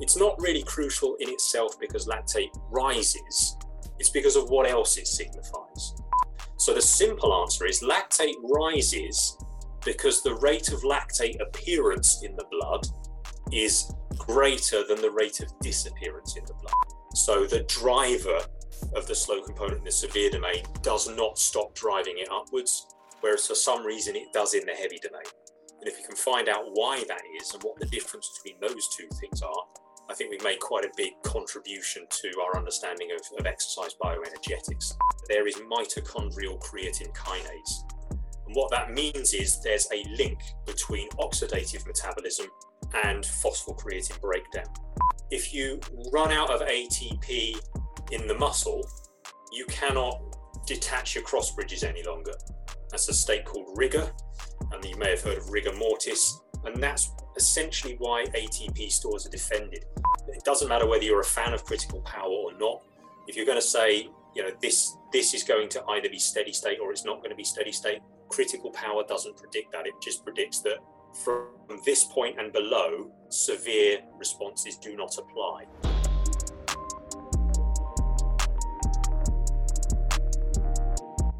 it's not really crucial in itself because lactate rises, it's because of what else it signifies. So the simple answer is lactate rises because the rate of lactate appearance in the blood is greater than the rate of disappearance in the blood. So the driver of the slow component in the severe domain does not stop driving it upwards, whereas for some reason it does in the heavy domain. And if you can find out why that is and what the difference between those two things are, I think we've made quite a big contribution to our understanding of, of exercise bioenergetics. There is mitochondrial creatine kinase. And what that means is there's a link between oxidative metabolism and phosphocreatine breakdown. If you run out of ATP in the muscle, you cannot detach your cross bridges any longer. That's a state called rigor, and you may have heard of rigor mortis, and that's essentially why ATP stores are defended. It doesn't matter whether you're a fan of critical power or not. If you're going to say, you know, this this is going to either be steady state or it's not going to be steady state, critical power doesn't predict that. It just predicts that from this point and below, severe responses do not apply.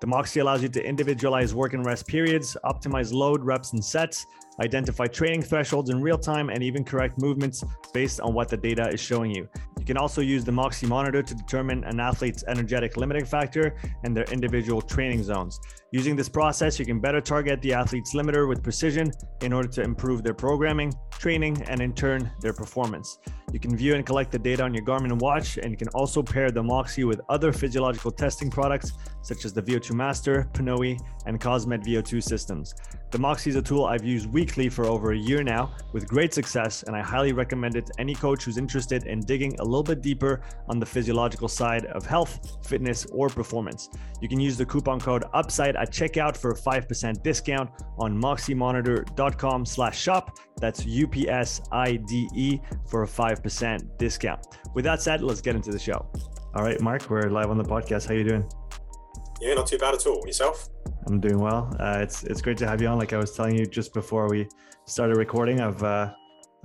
The Moxy allows you to individualize work and rest periods, optimize load, reps, and sets, identify training thresholds in real time, and even correct movements based on what the data is showing you. You can also use the Moxy monitor to determine an athlete's energetic limiting factor and their individual training zones. Using this process, you can better target the athlete's limiter with precision in order to improve their programming, training, and in turn, their performance. You can view and collect the data on your Garmin watch, and you can also pair the Moxy with other physiological testing products such as the VO2 Master, Pnoe, and Cosmed VO2 systems. Moxy is a tool I've used weekly for over a year now with great success, and I highly recommend it to any coach who's interested in digging a little bit deeper on the physiological side of health, fitness, or performance. You can use the coupon code UPSIDE at checkout for a 5% discount on moxymonitor.com slash shop. That's U-P-S-I-D-E for a 5% discount. With that said, let's get into the show. All right, Mark, we're live on the podcast. How are you doing? Yeah, not too bad at all. Yourself? I'm doing well. Uh, it's it's great to have you on. Like I was telling you just before we started recording, I've uh,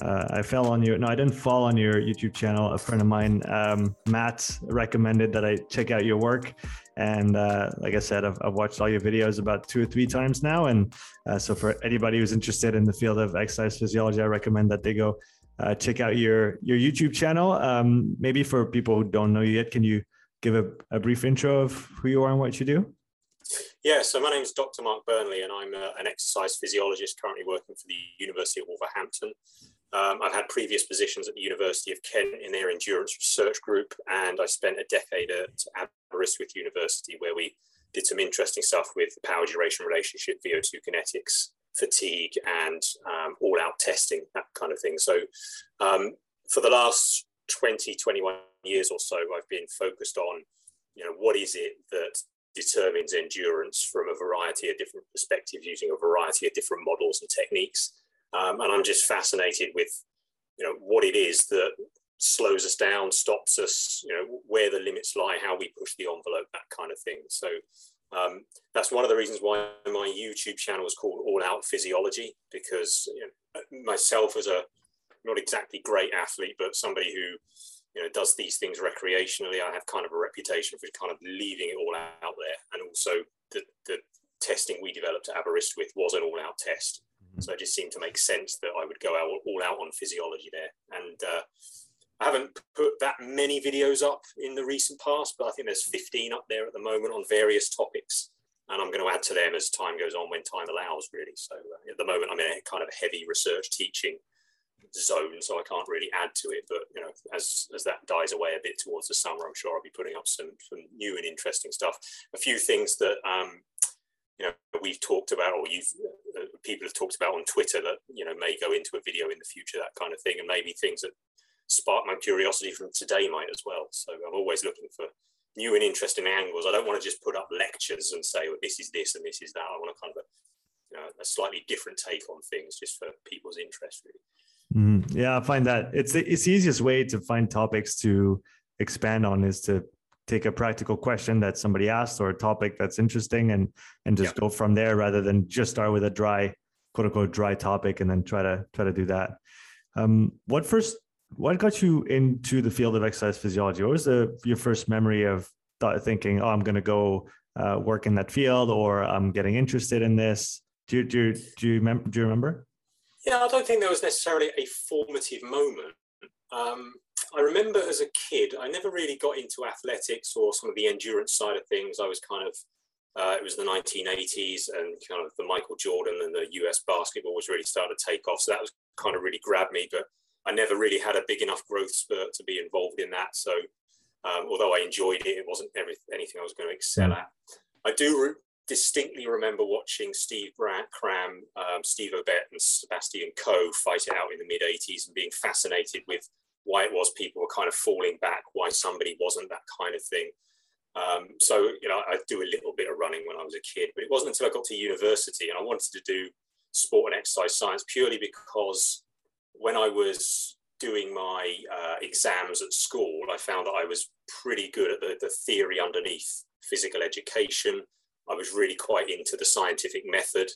uh, I fell on your no, I didn't fall on your YouTube channel. A friend of mine, um, Matt, recommended that I check out your work, and uh, like I said, I've, I've, watched all your videos about two or three times now. And uh, so for anybody who's interested in the field of exercise physiology, I recommend that they go uh, check out your your YouTube channel. Um, maybe for people who don't know you yet, can you give a, a brief intro of who you are and what you do? Yeah, so my name is Dr. Mark Burnley, and I'm a, uh, an exercise physiologist currently working for the University of Wolverhampton. Um, I've had previous positions at the University of Kent in their endurance research group, and I spent a decade at Aberystwyth University where we did some interesting stuff with power duration relationship, VO2 kinetics, fatigue, and um, all out testing, that kind of thing. So, um, for the last 20, 21 years or so, I've been focused on, you know, what is it that determines endurance from a variety of different perspectives using a variety of different models and techniques. Um, and I'm just fascinated with, you know, what it is that slows us down, stops us, you know, where the limits lie, how we push the envelope, that kind of thing. So um, that's one of the reasons why my YouTube channel is called All Out Physiology, because you know, myself as a not exactly great athlete, but somebody who you know does these things recreationally, I have kind of a reputation for kind of leaving it all out there. And also the, the testing we developed at Aberystwyth was an all-out test. Mm-hmm. So it just seemed to make sense that I would go out all out on physiology there. And uh, I haven't put that many videos up in the recent past, but I think there's 15 up there at the moment on various topics. And I'm going to add to them as time goes on when time allows, really. So uh, at the moment, I'm in a kind of heavy research teaching zone, so I can't really add to it. But you know, as as that dies away a bit towards the summer, I'm sure I'll be putting up some some new and interesting stuff. A few things that um, you know we've talked about, or you've uh, people have talked about on Twitter that you know may go into a video in the future, that kind of thing, and maybe things that spark my curiosity from today might as well. So I'm always looking for new and interesting angles. I don't want to just put up lectures and say, well, this is this and this is that. I want to kind of a, you know, a slightly different take on things just for people's interest, really. Mm-hmm. Yeah, I find that it's the, it's the easiest way to find topics to expand on is to take a practical question that somebody asked or a topic that's interesting and and just yeah. go from there rather than just start with a dry quote unquote dry topic and then try to try to do that. Um, what first what got you into the field of exercise physiology? What was the your first memory of th- thinking, oh, I'm going to go uh, work in that field, or I'm getting interested in this? Do you, do you, do you, mem- do you remember? Yeah, I don't think there was necessarily a formative moment. Um, I remember as a kid, I never really got into athletics or some of the endurance side of things. I was kind of, uh, it was the 1980s and kind of the Michael Jordan and the US basketball was really starting to take off. So that was kind of really grabbed me. But I never really had a big enough growth spurt to be involved in that. So um, although I enjoyed it, it wasn't every, anything I was going to excel mm. at. I do distinctly remember watching Steve Brand, Cram, um, Steve Ovett, and Sebastian Coe fight it out in the mid 80s and being fascinated with why it was people were kind of falling back, why somebody wasn't that kind of thing. Um, so, you know, I do a little bit of running when I was a kid, but it wasn't until I got to university and I wanted to do sport and exercise science purely because when I was doing my uh, exams at school, I found that I was pretty good at the, the theory underneath physical education. I was really quite into the scientific method.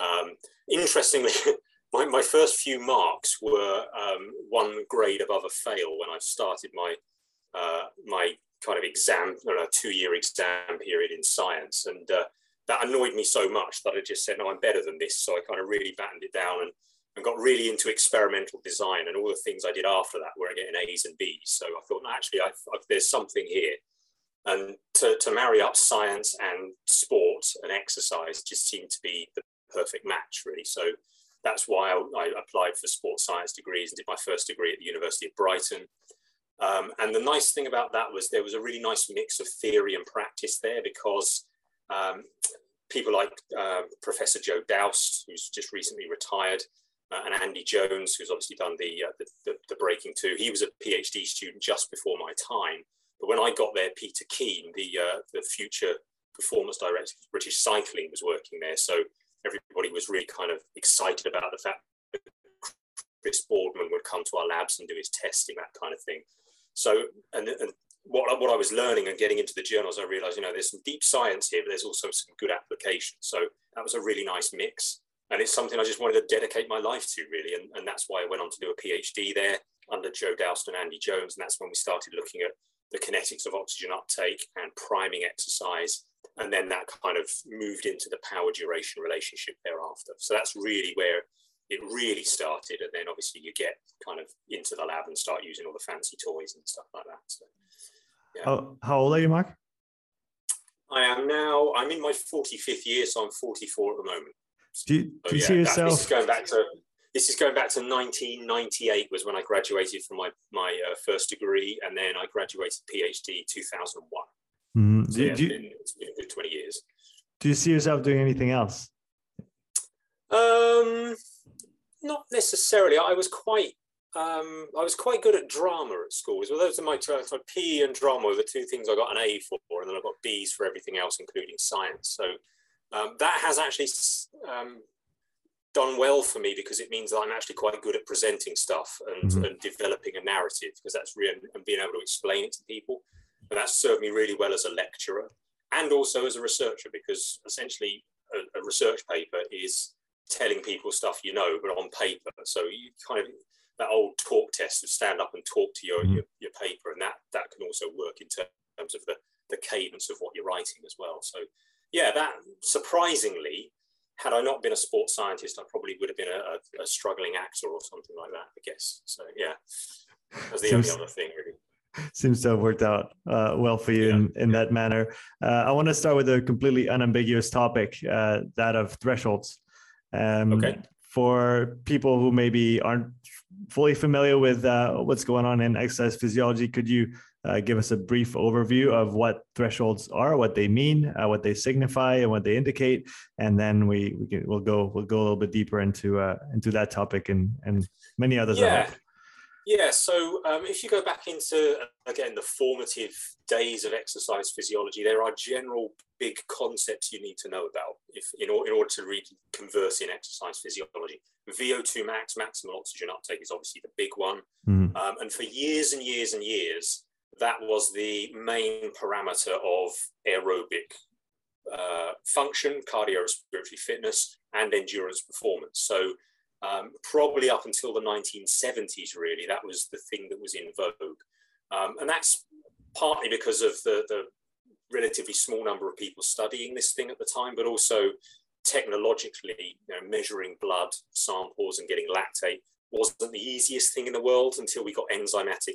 Um, interestingly, my, my first few marks were um, one grade above a fail when I started my uh, my kind of exam, know, two year exam period in science, and uh, that annoyed me so much that I just said, "No, I'm better than this." So I kind of really battened it down and, and got really into experimental design, and all the things I did after that were getting A's and B's. So I thought, no, actually, I've, I've, there's something here, and to, to marry up science and sport and exercise just seemed to be the perfect match, really. So that's why I, I, applied for sports science degrees and did my first degree at the University of Brighton. Um, and the nice thing about that was there was a really nice mix of theory and practice there because um, people like uh, Professor Joe Doust, who's just recently retired, uh, and Andy Jones, who's obviously done the, uh, the, the, the breaking two. He was a PhD student just before my time. But when I got there, Peter Keen, the, uh, the future performance director of British Cycling, was working there. So everybody was really kind of excited about the fact that Chris Boardman would come to our labs and do his testing, that kind of thing. So, and, and what, what I was learning and getting into the journals, I realized, you know, there's some deep science here, but there's also some good application. So that was a really nice mix. And it's something I just wanted to dedicate my life to, really. And, and that's why I went on to do a PhD there under Joe Doust and Andy Jones. And that's when we started looking at the kinetics of oxygen uptake and priming exercise and then that kind of moved into the power duration relationship thereafter. So that's really where it really started, and then obviously you get kind of into the lab and start using all the fancy toys and stuff like that. So, yeah. how, how old are you, Mark? I am now. I'm in my 45th year, so I'm 44 at the moment. Do you, do you yeah, see yourself? This is going back to this is going back to 1998 was when I graduated from my my uh, first degree, and then I graduated PhD 2001. Mm-hmm. So, yeah, do, it's, been, it's been a good 20 years. Do you see yourself doing anything else? Um, not necessarily. I was quite um, I was quite good at drama at school. Well, those are my two. So PE and drama were the two things I got an A for, and then I got B's for everything else, including science. So um, that has actually um, done well for me because it means that I'm actually quite good at presenting stuff and, mm-hmm. and developing a narrative because that's real and being able to explain it to people. And that's served me really well as a lecturer and also as a researcher because essentially a, a research paper is telling people stuff you know, but on paper. So you kind of that old talk test of stand up and talk to your, mm-hmm. your, your, paper, and that that can also work in terms of the, the cadence of what you're writing as well. So yeah, that surprisingly, had I not been a sports scientist, I probably would have been a, a, a struggling actor or something like that, I guess. So yeah, that's the only other thing really seems to have worked out uh, well for you yeah. in, in that manner. Uh, I want to start with a completely unambiguous topic, uh, that of thresholds. Um, okay. For people who maybe aren't fully familiar with uh, what's going on in exercise physiology, could you uh, give us a brief overview of what thresholds are, what they mean, uh, what they signify, and what they indicate, and then we we can we'll go we'll go a little bit deeper into into that topic and and many others. Yeah. Yeah, so um, if you go back into, again, the formative days of exercise physiology, there are general big concepts you need to know about if in, or, in order to read converse in exercise physiology. VO2 max, maximal oxygen uptake, is obviously the big one. Mm. Um, and for years and years and years, that was the main parameter of aerobic uh, function, cardiorespiratory fitness, and endurance performance. So um, probably up until the 1970s, really, that was the thing that was in vogue. Um, and that's partly because of the, the relatively small number of people studying this thing at the time, but also technologically, you know, measuring blood samples and getting lactate wasn't the easiest thing in the world until we got enzymatic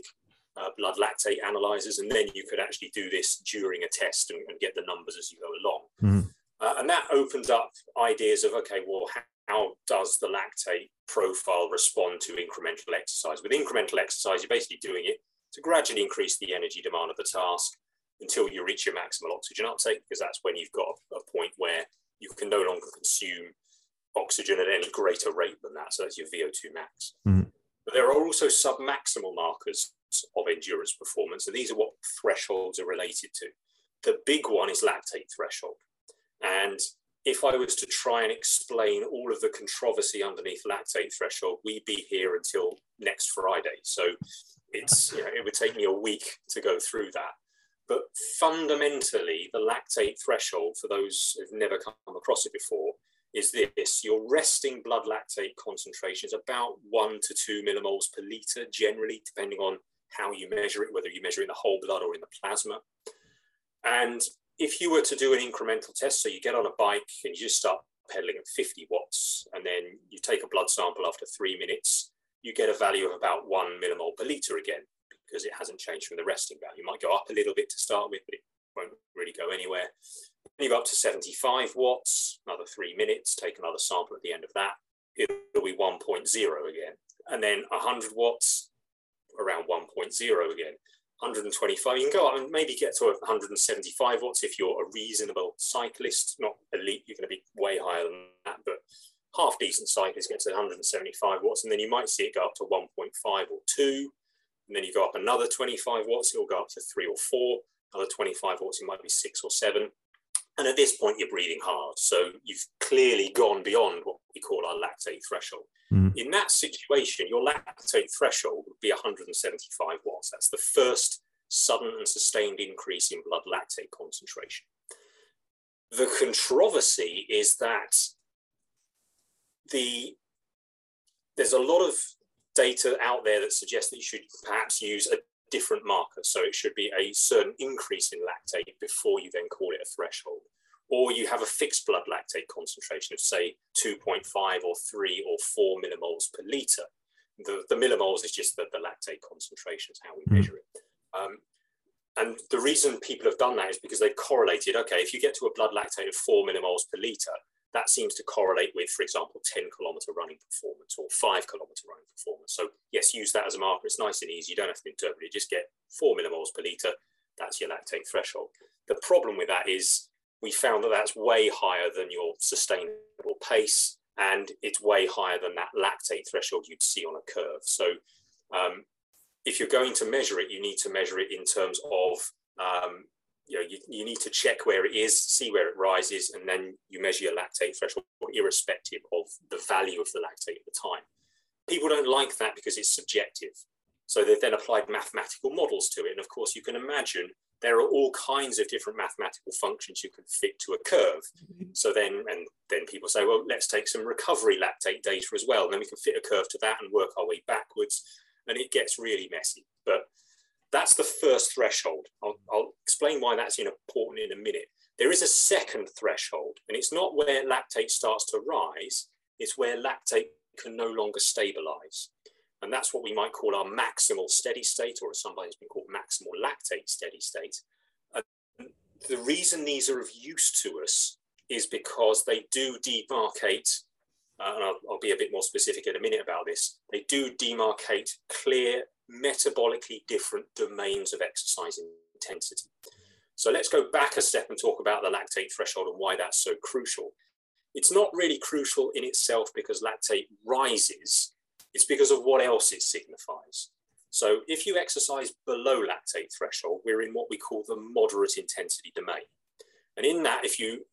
uh, blood lactate analyzers, and then you could actually do this during a test and, and get the numbers as you go along. Mm. Uh, and that opens up ideas of okay, well, how, how does the lactate profile respond to incremental exercise? With incremental exercise, you're basically doing it to gradually increase the energy demand of the task until you reach your maximal oxygen uptake, because that's when you've got a point where you can no longer consume oxygen at any greater rate than that. So that's your VO2 max. Mm. But there are also submaximal markers of endurance performance, and these are what thresholds are related to. The big one is lactate threshold. And if I was to try and explain all of the controversy underneath lactate threshold, we'd be here until next Friday. So it's you know, it would take me a week to go through that. But fundamentally, the lactate threshold, for those who've never come across it before, is this your resting blood lactate concentration is about one to two millimoles per liter, generally, depending on how you measure it, whether you measure in the whole blood or in the plasma. And if you were to do an incremental test, so you get on a bike and you just start pedaling at 50 watts, and then you take a blood sample after three minutes, you get a value of about one millimole per liter again, because it hasn't changed from the resting value. It might go up a little bit to start with, but it won't really go anywhere. Then you go up to 75 watts, another three minutes, take another sample at the end of that. It'll be 1.0 again. And then 100 watts, around 1.0 again. 125. You can go up and maybe get to 175 watts if you're a reasonable cyclist, not elite. You're going to be way higher than that, but half decent cyclists get to 175 watts, and then you might see it go up to 1.5 or 2. And then you go up another 25 watts, it'll go up to 3 or 4. Another 25 watts, it might be 6 or 7. And at this point, you're breathing hard. So you've clearly gone beyond what we call our lactate threshold. Mm. In that situation, your lactate threshold would be 175 watts. That's the first sudden and sustained increase in blood lactate concentration. The controversy is that the there's a lot of data out there that suggests that you should perhaps use a different marker. So it should be a certain increase in lactate before you then call it a threshold. Or you have a fixed blood lactate concentration of, say, 2.5 or 3 or 4 millimoles per litre. The, the millimoles is just the, the lactate concentration, is how we mm. measure it. Um, and the reason people have done that is because they've correlated okay, if you get to a blood lactate of 4 millimoles per litre, that seems to correlate with, for example, 10 kilometer running performance or five kilometer running performance. So yes, use that as a marker. It's nice and easy. You don't have to interpret it. Just get four millimoles per liter. That's your lactate threshold. The problem with that is we found that that's way higher than your sustainable pace and it's way higher than that lactate threshold you'd see on a curve. So um, if you're going to measure it, you need to measure it in terms of um, you know, you, you need to check where it is, see where it rises, and then you measure your lactate threshold irrespective of the value of the lactate at the time. People don't like that because it's subjective. So they've then applied mathematical models to it. And of course, you can imagine there are all kinds of different mathematical functions you can fit to a curve. Mm-hmm. So then, and then people say, well, let's take some recovery lactate data as well. And then we can fit a curve to that and work our way backwards. And it gets really messy. That's the first threshold. I'll, I'll, explain why that's important in a minute. There is a second threshold, and it's not where lactate starts to rise, it's where lactate can no longer stabilize. And that's what we might call our maximal steady state, or sometimes it's been called maximal lactate steady state. And the reason these are of use to us is because they do demarcate, uh, and I'll, I'll be a bit more specific in a minute about this, they do demarcate clear metabolically different domains of exercise intensity. So let's go back a step and talk about the lactate threshold and why that's so crucial. It's not really crucial in itself because lactate rises, it's because of what else it signifies. So if you exercise below lactate threshold, we're in what we call the moderate intensity domain. And in that, if you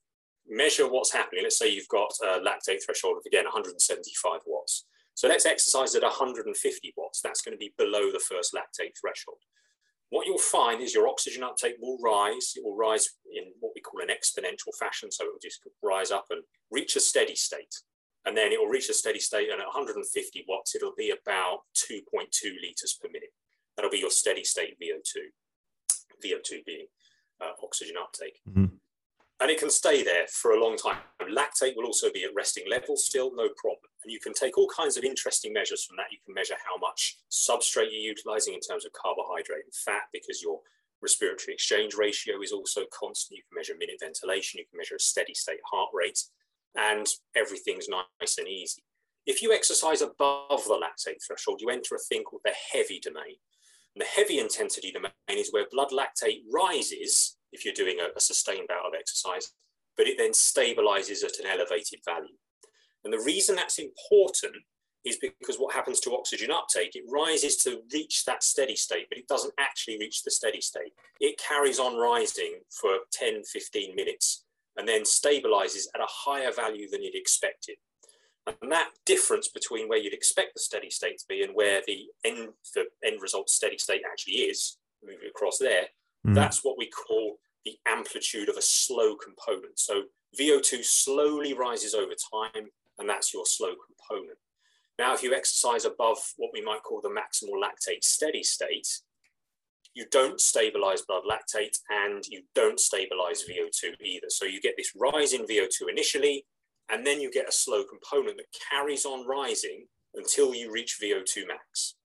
measure what's happening, let's say you've got a lactate threshold of, again, 175 watts. So let's exercise at 150 watts. That's going to be below the first lactate threshold. What you'll find is your oxygen uptake will rise. It will rise in what we call an exponential fashion. So it will just rise up and reach a steady state. And then it will reach a steady state. And at 150 watts, it'll be about 2.2 liters per minute. That'll be your steady state VO2, VO2 being uh, oxygen uptake. Mm-hmm and it can stay there for a long time. Lactate will also be at resting levels still, no problem. And you can take all kinds of interesting measures from that. You can measure how much substrate you're utilizing in terms of carbohydrate and fat because your respiratory exchange ratio is also constant. You can measure minute ventilation, you can measure a steady state heart rate, and everything's nice and easy. If you exercise above the lactate threshold, you enter a thing called the heavy domain. And the heavy intensity domain is where blood lactate rises if you're doing a, a sustained bout of exercise, but it then stabilizes at an elevated value. And the reason that's important is because what happens to oxygen uptake, it rises to reach that steady state, but it doesn't actually reach the steady state. It carries on rising for 10, 15 minutes and then stabilizes at a higher value than you'd expected. And that difference between where you'd expect the steady state to be and where the end, the end result steady state actually is, moving across there, mm. that's what we call the amplitude of a slow component. So VO2 slowly rises over time, and that's your slow component. Now, if you exercise above what we might call the maximal lactate steady state, you don't stabilize blood lactate and you don't stabilize VO2 either. So you get this rise in VO2 initially, and then you get a slow component that carries on rising until you reach VO2 max.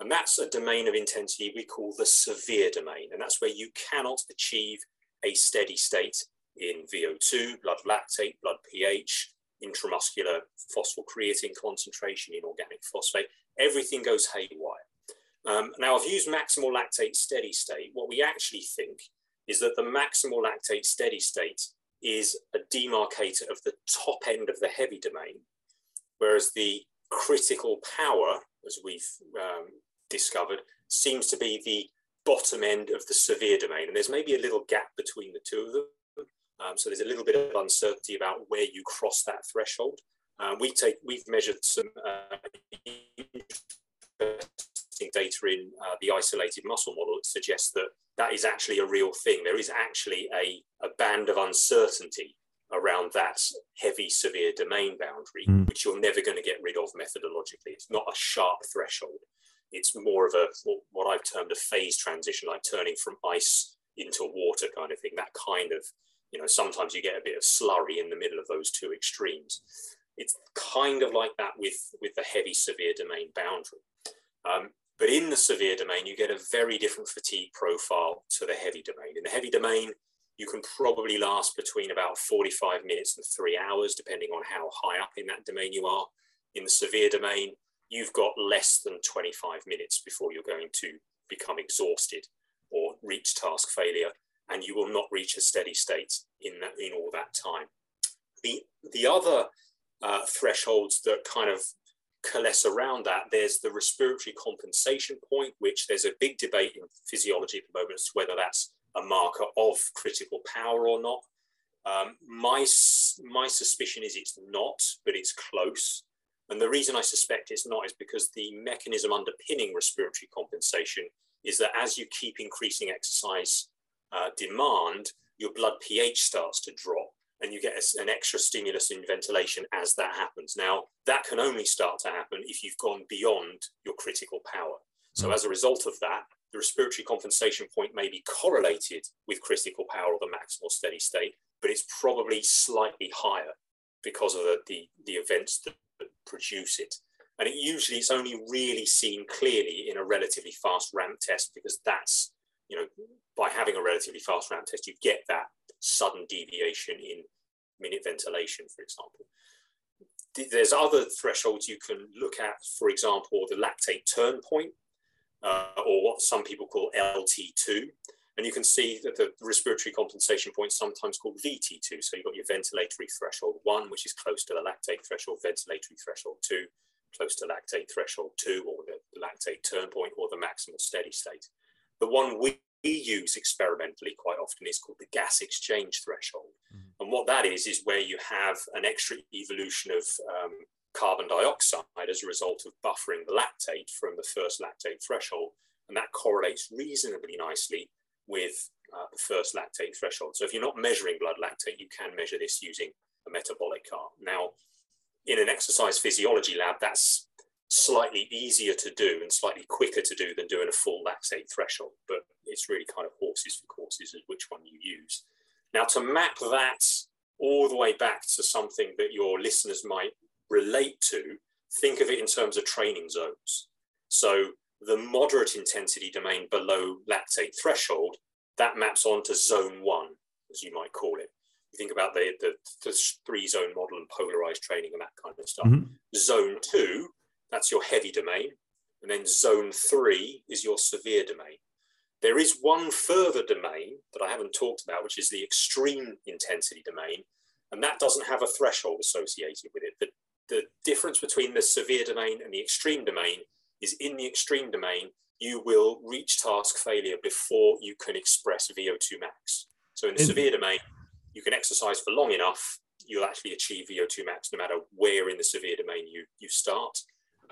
And that's a domain of intensity we call the severe domain. And that's where you cannot achieve a steady state in VO2, blood lactate, blood pH, intramuscular phosphocreatine concentration inorganic phosphate. Everything goes haywire. Um, now, I've used maximal lactate steady state. What we actually think is that the maximal lactate steady state is a demarcator of the top end of the heavy domain, whereas the critical power, as we've um, discovered, seems to be the bottom end of the severe domain. And there's maybe a little gap between the two of them. Um, so there's a little bit of uncertainty about where you cross that threshold. Um, we take, we've measured some uh, data in uh, the isolated muscle model that suggests that that is actually a real thing. There is actually a, a band of uncertainty around that heavy severe domain boundary, mm. which you're never going to get rid of methodologically. It's not a sharp threshold. It's more of a what I've termed a phase transition, like turning from ice into water kind of thing. That kind of, you know, sometimes you get a bit of slurry in the middle of those two extremes. It's kind of like that with with the heavy severe domain boundary. Um, but in the severe domain, you get a very different fatigue profile to the heavy domain. In the heavy domain, you can probably last between about 45 minutes and three hours, depending on how high up in that domain you are. In the severe domain, you've got less than 25 minutes before you're going to become exhausted or reach task failure, and you will not reach a steady state in that in all that time. The the other uh, thresholds that kind of coalesce around that, there's the respiratory compensation point, which there's a big debate in physiology at the moment as to whether that's a marker of critical power or not. Um, my my suspicion is it's not, but it's close. And the reason I suspect it's not is because the mechanism underpinning respiratory compensation is that as you keep increasing exercise uh, demand, your blood pH starts to drop and you get a, an extra stimulus in ventilation as that happens. Now, that can only start to happen if you've gone beyond your critical power. So, mm. as a result of that, the respiratory compensation point may be correlated with critical power or the maximal steady state, but it's probably slightly higher because of the, the, the events that produce it. And it usually it's only really seen clearly in a relatively fast ramp test because that's, you know, by having a relatively fast ramp test, you get that sudden deviation in minute ventilation, for example. There's other thresholds you can look at, for example, the lactate turn point, uh, or what some people call LT2. And you can see that the respiratory compensation point is sometimes called VT2. So you've got your ventilatory threshold one, which is close to the lactate threshold, ventilatory threshold two, close to lactate threshold two, or the lactate turn point or the maximal steady state. The one we use experimentally quite often is called the gas exchange threshold. Mm. And what that is, is where you have an extra evolution of um, carbon dioxide as a result of buffering the lactate from the first lactate threshold. And that correlates reasonably nicely with uh, the first lactate threshold. So if you're not measuring blood lactate, you can measure this using a metabolic cart. Now, in an exercise physiology lab, that's slightly easier to do and slightly quicker to do than doing a full lactate threshold, but it's really kind of horses for courses as which one you use. Now, to map that all the way back to something that your listeners might relate to, think of it in terms of training zones. So the moderate intensity domain below lactate threshold, that maps onto zone one, as you might call it. You think about the, the, the three zone model and polarized training and that kind of stuff. Mm-hmm. Zone two, that's your heavy domain. And then zone three is your severe domain. There is one further domain that I haven't talked about, which is the extreme intensity domain. And that doesn't have a threshold associated with it. The, the difference between the severe domain and the extreme domain is in the extreme domain, you will reach task failure before you can express VO2 max. So in the severe domain, you can exercise for long enough, you'll actually achieve VO2 max no matter where in the severe domain you, you start.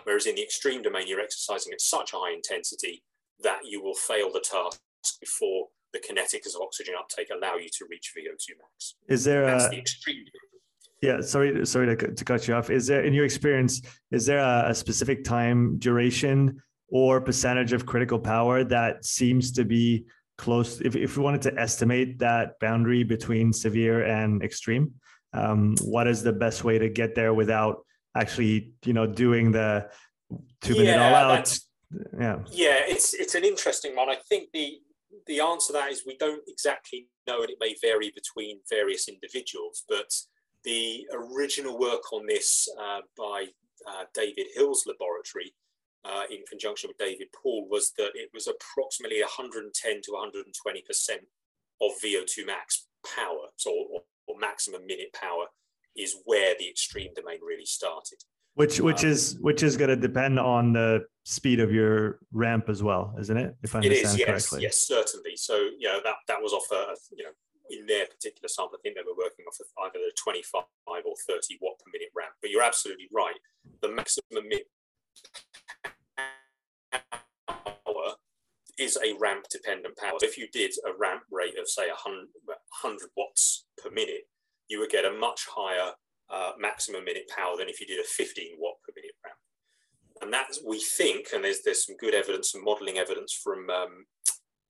Whereas in the extreme domain, you're exercising at such high intensity that you will fail the task before the kinetics of oxygen uptake allow you to reach VO2 max. Is there That's a, the extreme yeah, sorry, sorry to, to cut you off. Is there, in your experience, is there a, a specific time duration or percentage of critical power that seems to be close? If, if we wanted to estimate that boundary between severe and extreme, um, what is the best way to get there without actually, you know, doing the two minute yeah, all out? Yeah, yeah, it's it's an interesting one. I think the the answer to that is we don't exactly know, and it may vary between various individuals, but the original work on this uh, by uh, David Hill's laboratory uh, in conjunction with David Poole was that it was approximately 110 to 120% of VO2 max power, so or, or maximum minute power is where the extreme domain really started. Which which um, is which is going to depend on the speed of your ramp as well, isn't it? If I understand it is, yes, correctly. Yes, certainly. So you know that that was off a you know in their particular sample, I think they were working off of either the 25 or 30 watt per minute ramp. But you're absolutely right. The maximum power is a ramp dependent power. If you did a ramp rate of say 100, 100 watts per minute, you would get a much higher uh, maximum minute power than if you did a 15 watt per minute. And that's, we think, and there's, there's some good evidence and modeling evidence from um,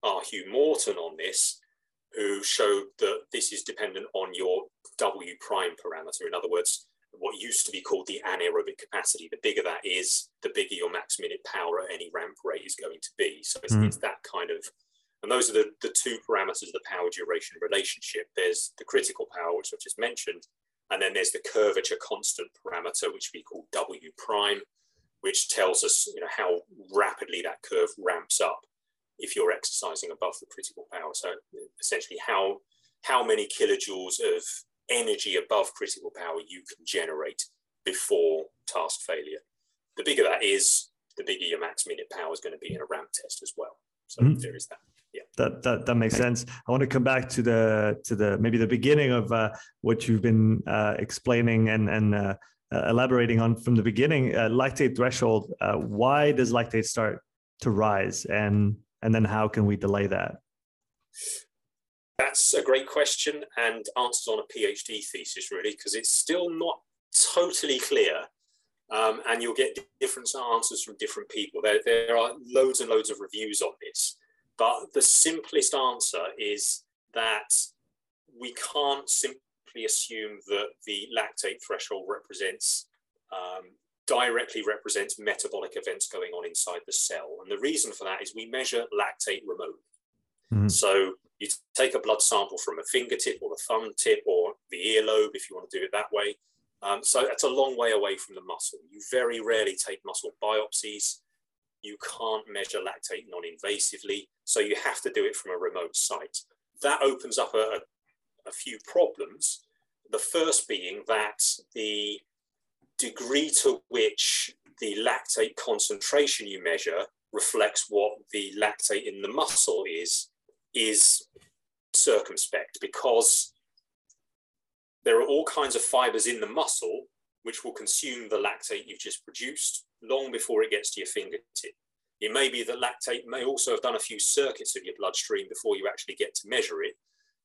R. Hugh Morton on this, who showed that this is dependent on your W prime parameter. In other words, what used to be called the anaerobic capacity. The bigger that is, the bigger your max minute power at any ramp rate is going to be. So it's, mm. it's that kind of, and those are the, the two parameters of the power duration relationship. There's the critical power, which I've just mentioned, and then there's the curvature constant parameter, which we call W prime, which tells us you know, how rapidly that curve ramps up if you're exercising above the critical power. So essentially how, how many kilojoules of energy above critical power you can generate before task failure. The bigger that is, the bigger your max minute power is going to be in a ramp test as well. So mm-hmm. there is that. Yeah. That, that that makes sense. I want to come back to the to the maybe the beginning of uh, what you've been uh, explaining and and uh, uh elaborating on from the beginning. Uh, lactate threshold. Uh, why does lactate start to rise, and and then how can we delay that? That's a great question and answers on a PhD thesis, really, because it's still not totally clear. Um, and you'll get different answers from different people. There, there are loads and loads of reviews on this. But the simplest answer is that we can't simply assume that the lactate threshold represents um, directly represents metabolic events going on inside the cell. And the reason for that is we measure lactate remotely. Mm-hmm. So you take a blood sample from a fingertip or the thumb tip or the earlobe, if you want to do it that way. Um, so that's a long way away from the muscle. You very rarely take muscle biopsies. You can't measure lactate non invasively. So you have to do it from a remote site. That opens up a, a few problems. The first being that the degree to which the lactate concentration you measure reflects what the lactate in the muscle is, is circumspect because there are all kinds of fibers in the muscle which will consume the lactate you've just produced long before it gets to your fingertip. It may be that lactate may also have done a few circuits of your bloodstream before you actually get to measure it,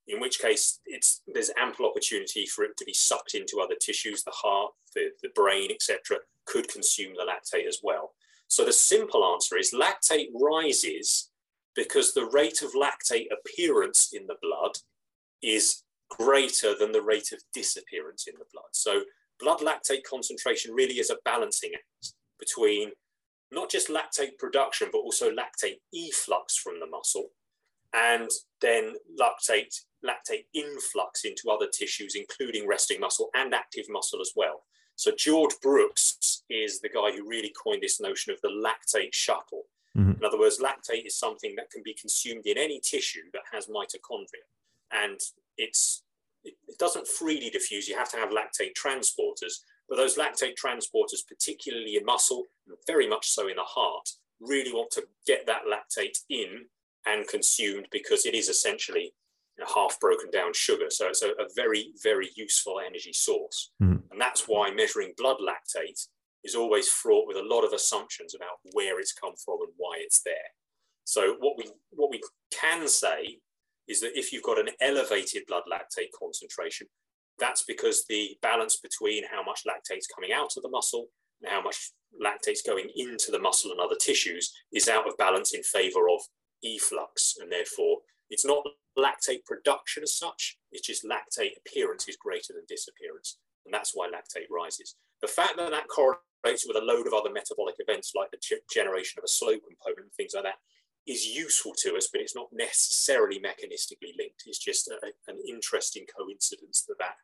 in which case it's, there's ample opportunity for it to be sucked into other tissues, the heart, the, the brain, etc., could consume the lactate as well. So the simple answer is lactate rises because the rate of lactate appearance in the blood is greater than the rate of disappearance in the blood. So blood lactate concentration really is a balancing act between not just lactate production, but also lactate efflux from the muscle, and then lactate, lactate influx into other tissues, including resting muscle and active muscle as well. So George Brooks is the guy who really coined this notion of the lactate shuttle. Mm-hmm. In other words, lactate is something that can be consumed in any tissue that has mitochondria. And it's it doesn't freely diffuse. You have to have lactate transporters, but those lactate transporters, particularly in muscle, very much so in the heart, really want to get that lactate in and consumed because it is essentially half broken down sugar. So it's a, a very, very useful energy source. Mm-hmm. And that's why measuring blood lactate is always fraught with a lot of assumptions about where it's come from and why it's there. So what we what we can say is that if you've got an elevated blood lactate concentration, that's because the balance between how much lactate is coming out of the muscle and how much lactate is going into the muscle and other tissues is out of balance in favor of efflux. And therefore, it's not lactate production as such, it's just lactate appearance is greater than disappearance. And that's why lactate rises. The fact that that correlates with a load of other metabolic events like the generation of a slow component and things like that is useful to us, but it's not necessarily mechanistically linked. It's just a, an interesting coincidence that, that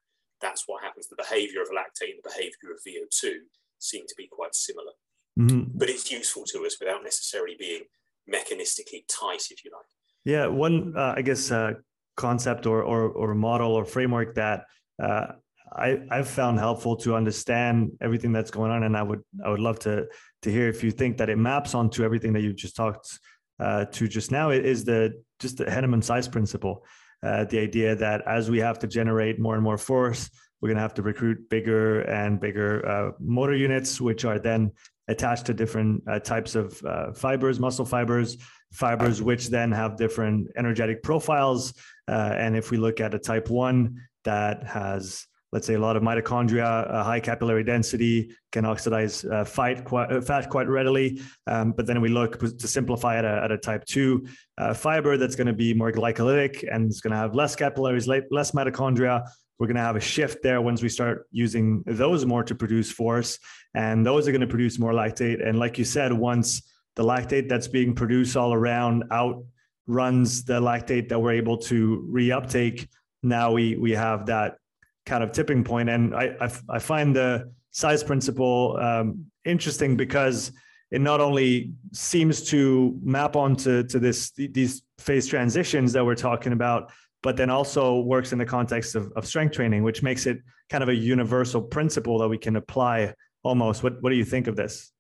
that's what happens. The behavior of lactate and the behavior of VO2 seem to be quite similar. Mm-hmm. But it's useful to us without necessarily being mechanistically tight, if you like. Yeah, one, uh, I guess, uh, concept or, or, or model or framework that uh, I, I've found helpful to understand everything that's going on. And I would, I would love to, to hear if you think that it maps onto everything that you've just talked uh, to just now is the just the Henneman size principle. Uh, the idea that as we have to generate more and more force, we're going to have to recruit bigger and bigger uh, motor units, which are then attached to different types of fibers, muscle fibers, fibers, which then have different energetic profiles. Uh, and if we look at a type one that has let's say a lot of mitochondria, uh, high capillary density, can oxidize uh, quite, uh, fat quite readily. Um, but then we look to simplify at a, at a type 2 uh, fiber that's going to be more glycolytic and it's going to have less capillaries, less mitochondria. We're going to have a shift there once we start using those more to produce force. And those are going to produce more lactate. And like you said, once the lactate that's being produced all around outruns the lactate that we're able to reuptake, now we, we have that kind of tipping. And I, I, I find the size principle um, interesting because it not only seems to map onto to this these phase transitions that we're talking about, but then also works in the context of, of strength training, which makes it kind of a universal principle that we can apply almost. What what do you think of this?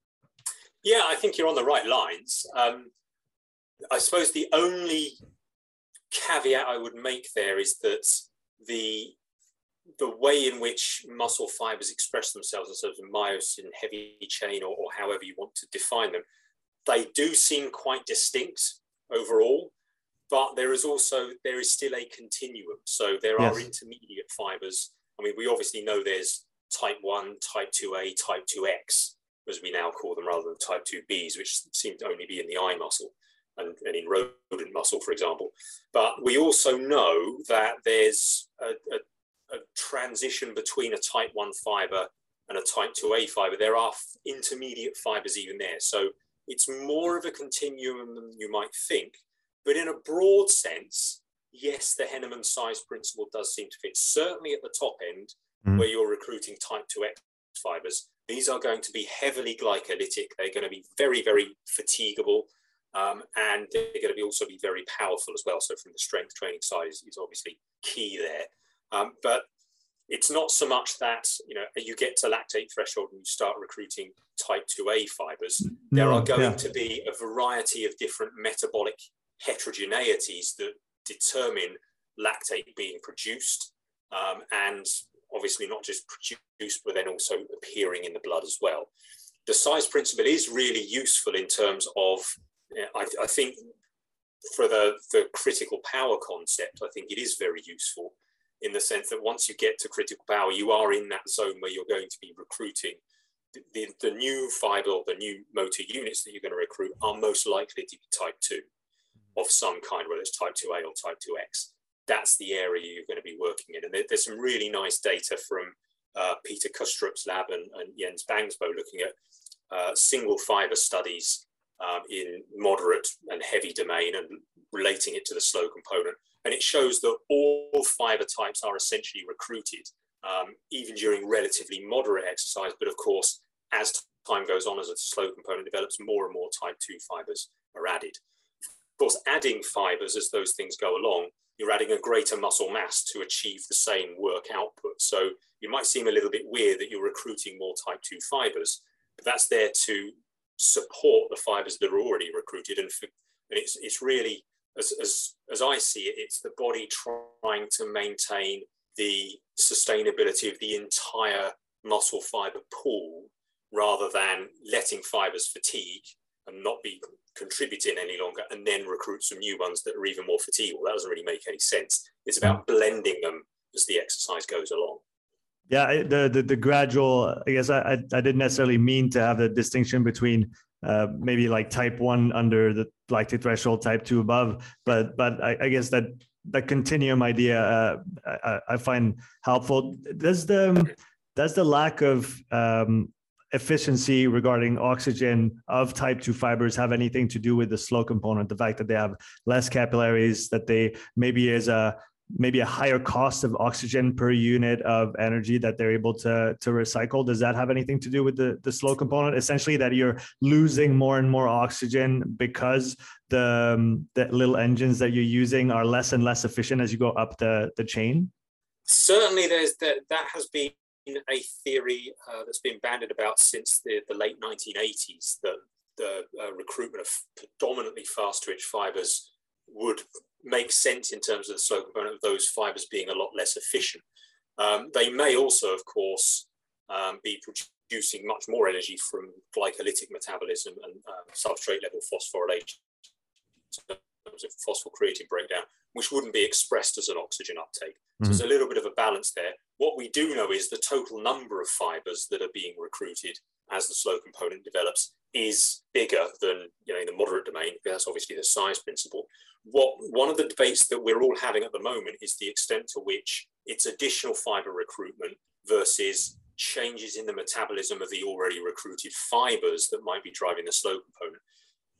Yeah, I think you're on the right lines. Um, I suppose the only caveat I would make there is that the the way in which muscle fibers express themselves as sort of myosin, heavy chain, or, or, however you want to define them, they do seem quite distinct overall. But there is also there is still a continuum. So there yes. are intermediate fibers. I mean, we obviously know there's type one, type two A, type two X, as we now call them, rather than type two Bs, which seem to only be in the eye muscle. And, and, in rodent muscle, for example. But we also know that there's a, a, a transition between a type 1 fiber and a type 2A fiber. There are intermediate fibers even there. So it's more of a continuum than you might think. But in a broad sense, yes, the Henneman size principle does seem to fit. Certainly at the top end, mm. where you're recruiting type 2X fibers, these are going to be heavily glycolytic. They're going to be very, very fatigable. Um, and they're going to be also be very powerful as well. So from the strength training side is, is obviously key there. Um, but it's not so much that you know you get to lactate threshold and you start recruiting type 2a fibers there are going yeah. to be a variety of different metabolic heterogeneities that determine lactate being produced um, and obviously not just produced but then also appearing in the blood as well the size principle is really useful in terms of I, I think for the, the critical power concept i think it is very useful in the sense that once you get to critical power, you are in that zone where you're going to be recruiting. The, the, the new fiber or the new motor units that you're going to recruit are most likely to be type 2 of some kind, whether it's type 2A or type 2X. That's the area you're going to be working in. And there, there's some really nice data from uh, Peter Krustrup's lab and, and, Jens Bangsbo looking at uh, single fiber studies um, in moderate and heavy domain and relating it to the slow component and it shows that all fiber types are essentially recruited, um, even during relatively moderate exercise. But of course, as time goes on, as a slow component develops, more and more type 2 fibers are added. Of course, adding fibers as those things go along, you're adding a greater muscle mass to achieve the same work output. So you might seem a little bit weird that you're recruiting more type 2 fibers, but that's there to support the fibers that are already recruited. And, for, and it's, it's really as, as, as I see it, it's the body trying to maintain the sustainability of the entire muscle fiber pool rather than letting fibers fatigue and not be contributing any longer and then recruit some new ones that are even more fatiguable. That doesn't really make any sense. It's about blending them as the exercise goes along. Yeah, the the, the gradual. I guess I, I, didn't necessarily mean to have the distinction between uh, maybe like type one under the lactate threshold, type two above. But but I, I guess that that continuum idea uh, I, I, find helpful. Does the does the lack of um, efficiency regarding oxygen of type 2 fibers have anything to do with the slow component the fact that they have less capillaries that they maybe is a maybe a higher cost of oxygen per unit of energy that they're able to to recycle. Does that have anything to do with the the slow component? Essentially that you're losing more and more oxygen because the um, the little engines that you're using are less and less efficient as you go up the the chain? Certainly there's that that has been a theory uh, that's been bandied about since the, the late 1980s that the uh, recruitment of predominantly fast twitch fibers would make sense in terms of the slow component of those fibers being a lot less efficient. Um, they may also, of course, um, be producing much more energy from glycolytic metabolism and um, substrate level phosphorylation, in terms of phosphocreatine breakdown, which wouldn't be expressed as an oxygen uptake. Mm-hmm. So there's a little bit of a balance there. What we do know is the total number of fibers that are being recruited as the slow component develops is bigger than you know in the moderate domain. That's obviously the size principle what one of the debates that we're all having at the moment is the extent to which it's additional fiber recruitment versus changes in the metabolism of the already recruited fibers that might be driving the slow component.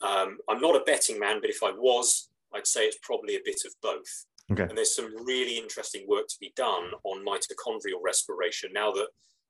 Um, I'm not a betting man, but if I was, I'd say it's probably a bit of both. Okay. And there's some really interesting work to be done on mitochondrial respiration now that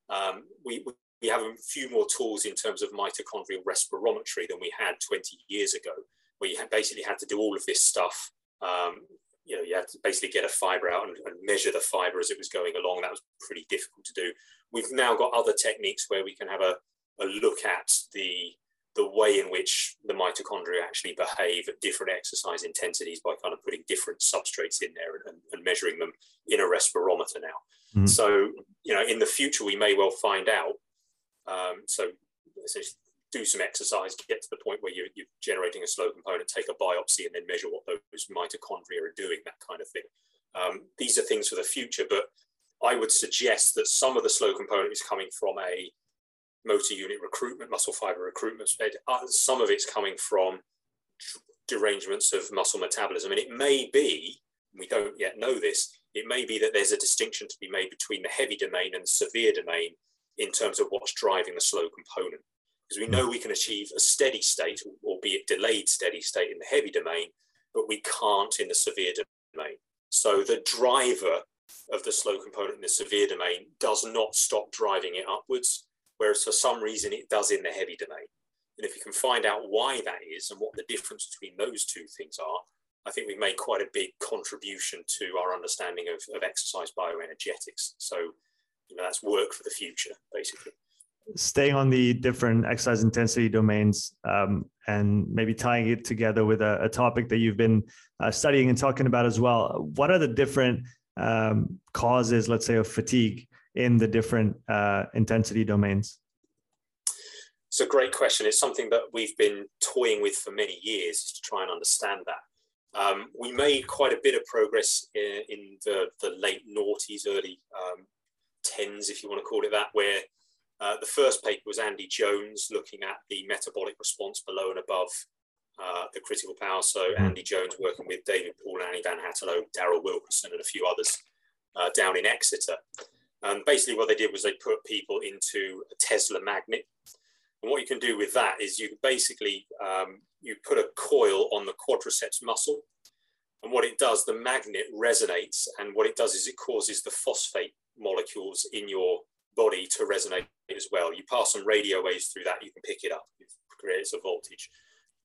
um, we, we have a few more tools in terms of mitochondrial respirometry than we had 20 years ago where you basically had to do all of this stuff. Um, you know, you had to basically get a fiber out and, and, measure the fiber as it was going along. That was pretty difficult to do. We've now got other techniques where we can have a, a look at the the way in which the mitochondria actually behave at different exercise intensities by kind of putting different substrates in there and, and measuring them in a respirometer now. Mm-hmm. So, you know, in the future, we may well find out. Um, so, essentially, do some exercise, get to the point where you're, you're, generating a slow component, take a biopsy, and then measure what those mitochondria are doing, that kind of thing. Um, these are things for the future, but I would suggest that some of the slow component is coming from a motor unit recruitment, muscle fiber recruitment. Uh, some of it's coming from derangements of muscle metabolism. And it may be, we don't yet know this, it may be that there's a distinction to be made between the heavy domain and the severe domain in terms of what's driving the slow component because we know we can achieve a steady state, albeit delayed steady state in the heavy domain, but we can't in the severe domain. So the driver of the slow component in the severe domain does not stop driving it upwards, whereas for some reason it does in the heavy domain. And if you can find out why that is and what the difference between those two things are, I think we've made quite a big contribution to our understanding of, of exercise bioenergetics. So you know, that's work for the future, basically. Staying on the different exercise intensity domains um, and maybe tying it together with a, a topic that you've been uh, studying and talking about as well. What are the different um, causes, let's say, of fatigue in the different uh, intensity domains? It's a great question. It's something that we've been toying with for many years to try and understand that. Um, we made quite a bit of progress in, in the, the, late noughties, early um, tens, if you want to call it that, where uh, the first paper was Andy Jones looking at the metabolic response below and above uh, the critical power. So mm-hmm. Andy Jones working with David Poole, Annie Van Hattelo, Daryl Wilkerson, and a few others uh, down in Exeter. And basically, what they did was they put people into a Tesla magnet. And what you can do with that is you basically um, you put a coil on the quadriceps muscle, and what it does, the magnet resonates, and what it does is it causes the phosphate molecules in your body to resonate as well. You pass some radio waves through that, you can pick it up. It creates a voltage.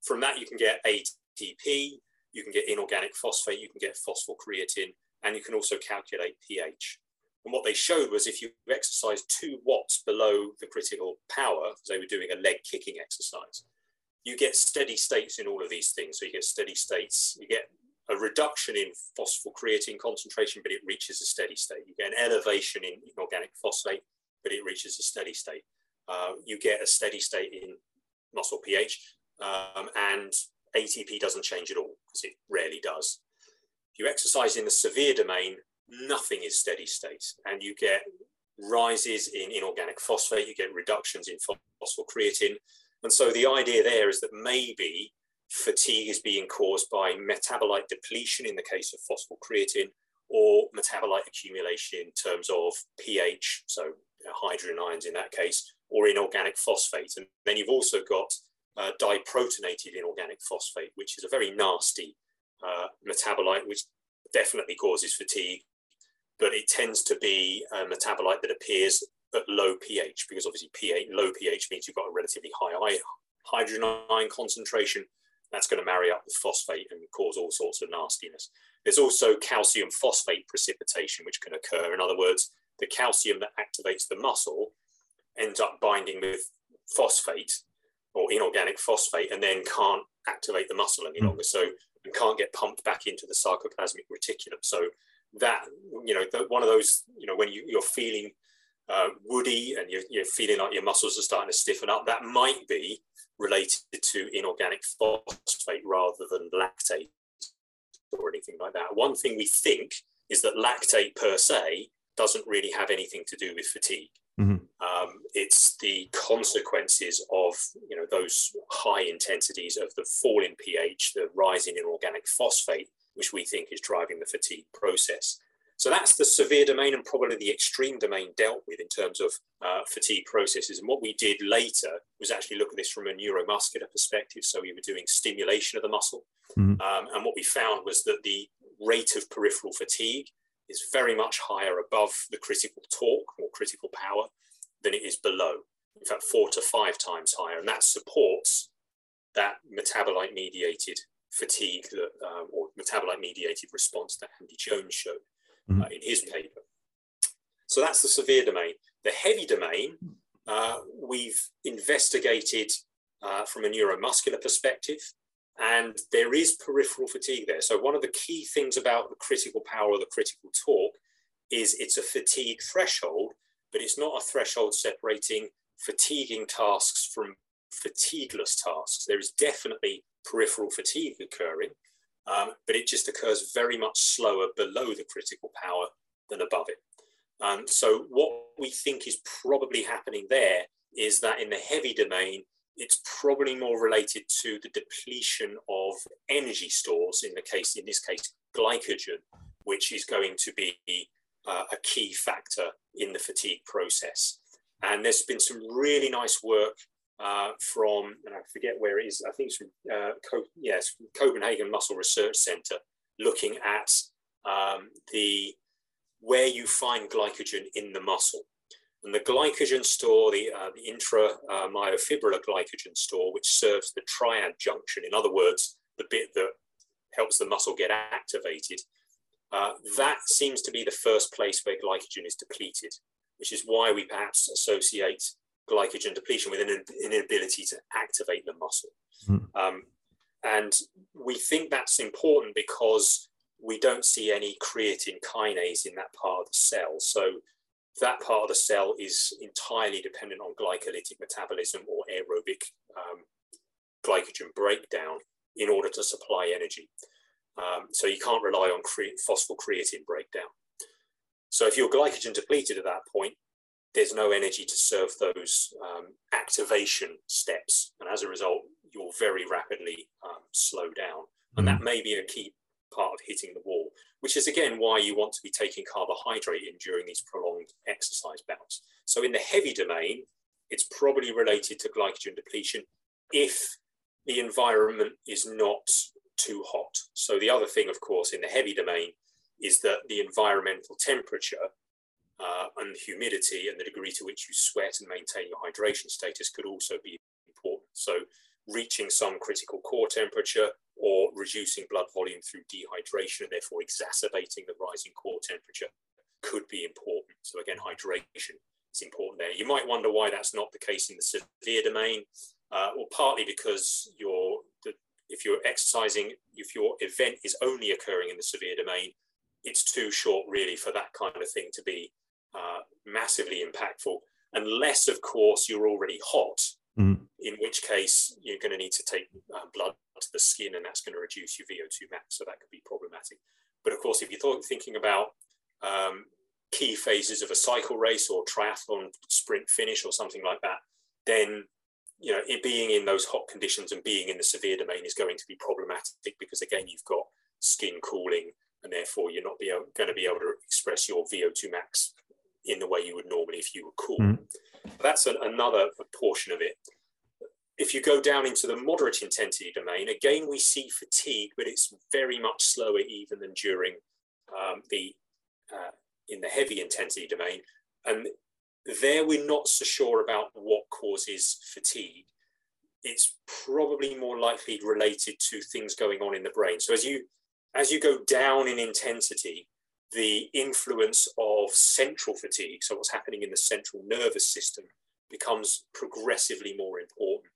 From that, you can get ATP, you can get inorganic phosphate, you can get phosphocreatine, and you can also calculate pH. And what they showed was if you exercise two watts below the critical power, they were doing a leg kicking exercise, you get steady states in all of these things. So you get steady states, you get a reduction in phosphocreatine concentration, but it reaches a steady state. You get an elevation in organic phosphate, but it reaches a steady state. Uh, you get a steady state in muscle pH, um, and ATP doesn't change at all because it rarely does. If you exercise in the severe domain, nothing is steady state, and you get rises in inorganic phosphate, you get reductions in phosphocreatine. And so the idea there is that maybe fatigue is being caused by metabolite depletion in the case of phosphocreatine or metabolite accumulation in terms of pH, so hydrogen ions in that case, or inorganic phosphate. And then you've also got uh, diprotonated inorganic phosphate, which is a very nasty uh, metabolite, which definitely causes fatigue, but it tends to be a metabolite that appears at low pH because obviously pH, low pH means you've got a relatively high hydrogen ion concentration. That's going to marry up with phosphate and cause all sorts of nastiness. There's also calcium phosphate precipitation, which can occur. In other words, the calcium that activates the muscle ends up binding with phosphate or inorganic phosphate and then can't activate the muscle any hmm. longer. So and can't get pumped back into the sarcoplasmic reticulum. So that you know the, one of those you know when you, you're feeling uh, woody and you're, you're, feeling like your muscles are starting to stiffen up, that might be related to inorganic phosphate rather than lactate or anything like that. One thing we think is that lactate per se doesn't really have anything to do with fatigue. Mm-hmm. Um, it's the consequences of you know those high intensities of the fall in pH, the rise in inorganic phosphate, which we think is driving the fatigue process. So that's the severe domain and probably the extreme domain dealt with in terms of uh, fatigue processes. And what we did later was actually look at this from a neuromuscular perspective. So we were doing stimulation of the muscle. Mm-hmm. Um, and what we found was that the rate of peripheral fatigue is very much higher above the critical torque or critical power than it is below. In fact, four to five times higher. And that supports that metabolite mediated fatigue that, uh, or metabolite mediated response that Andy Jones showed mm-hmm. uh, in his paper. So that's the severe domain. The heavy domain, uh, we've investigated uh, from a neuromuscular perspective. And there is peripheral fatigue there. So, one of the key things about the critical power or the critical torque is it's a fatigue threshold, but it's not a threshold separating fatiguing tasks from fatigueless tasks. There is definitely peripheral fatigue occurring, um, but it just occurs very much slower below the critical power than above it. Um, so, what we think is probably happening there is that in the heavy domain, it's probably more related to the depletion of energy stores in the case in this case glycogen which is going to be uh, a key factor in the fatigue process and there's been some really nice work uh, from and i forget where it is i think it's from uh, Co- yes copenhagen muscle research center looking at um, the where you find glycogen in the muscle and the glycogen store, the, uh, the intramyofibrillar uh, glycogen store, which serves the triad junction, in other words, the bit that helps the muscle get activated, uh, that seems to be the first place where glycogen is depleted. which is why we perhaps associate glycogen depletion with an inability to activate the muscle. Mm. Um, and we think that's important because we don't see any creatine kinase in that part of the cell. So that part of the cell is entirely dependent on glycolytic metabolism or aerobic um, glycogen breakdown in order to supply energy. Um, so you can't rely on cre- phosphocreatine breakdown. So if you're glycogen depleted at that point, there's no energy to serve those um, activation steps. And as a result, you'll very rapidly um, slow down. And that mm-hmm. may be a key part of hitting the wall, which is again why you want to be taking carbohydrate in during these prolonged exercise bouts. So in the heavy domain, it's probably related to glycogen depletion if the environment is not too hot. So the other thing, of course, in the heavy domain is that the environmental temperature uh, and humidity and the degree to which you sweat and maintain your hydration status could also be important. So reaching some critical core temperature or reducing blood volume through dehydration and therefore exacerbating the rising core temperature could be important. So again, hydration is important there. You might wonder why that's not the case in the severe domain. Uh, well, partly because you're if you're exercising, if your event is only occurring in the severe domain, it's too short really for that kind of thing to be uh, massively impactful, unless, of course, you're already hot, mm. in which case you're going to need to take uh, blood to the skin and that's going to reduce your VO2 max. So that could be problematic. But of course, if you're thinking about um, key phases of a cycle race or triathlon sprint finish or something like that, then you know, it being in those hot conditions and being in the severe domain is going to be problematic because again, you've got skin cooling and therefore you're not be able, going to be able to express your VO2 max in the way you would normally if you were cool. Mm. That's an, another portion of it. If you go down into the moderate intensity domain, again, we see fatigue, but it's very much slower even than during um, the uh, in the heavy intensity domain. And there we're not so sure about what causes fatigue. It's probably more likely related to things going on in the brain. So as you as you go down in intensity, the influence of central fatigue, so what's happening in the central nervous system, becomes progressively more important.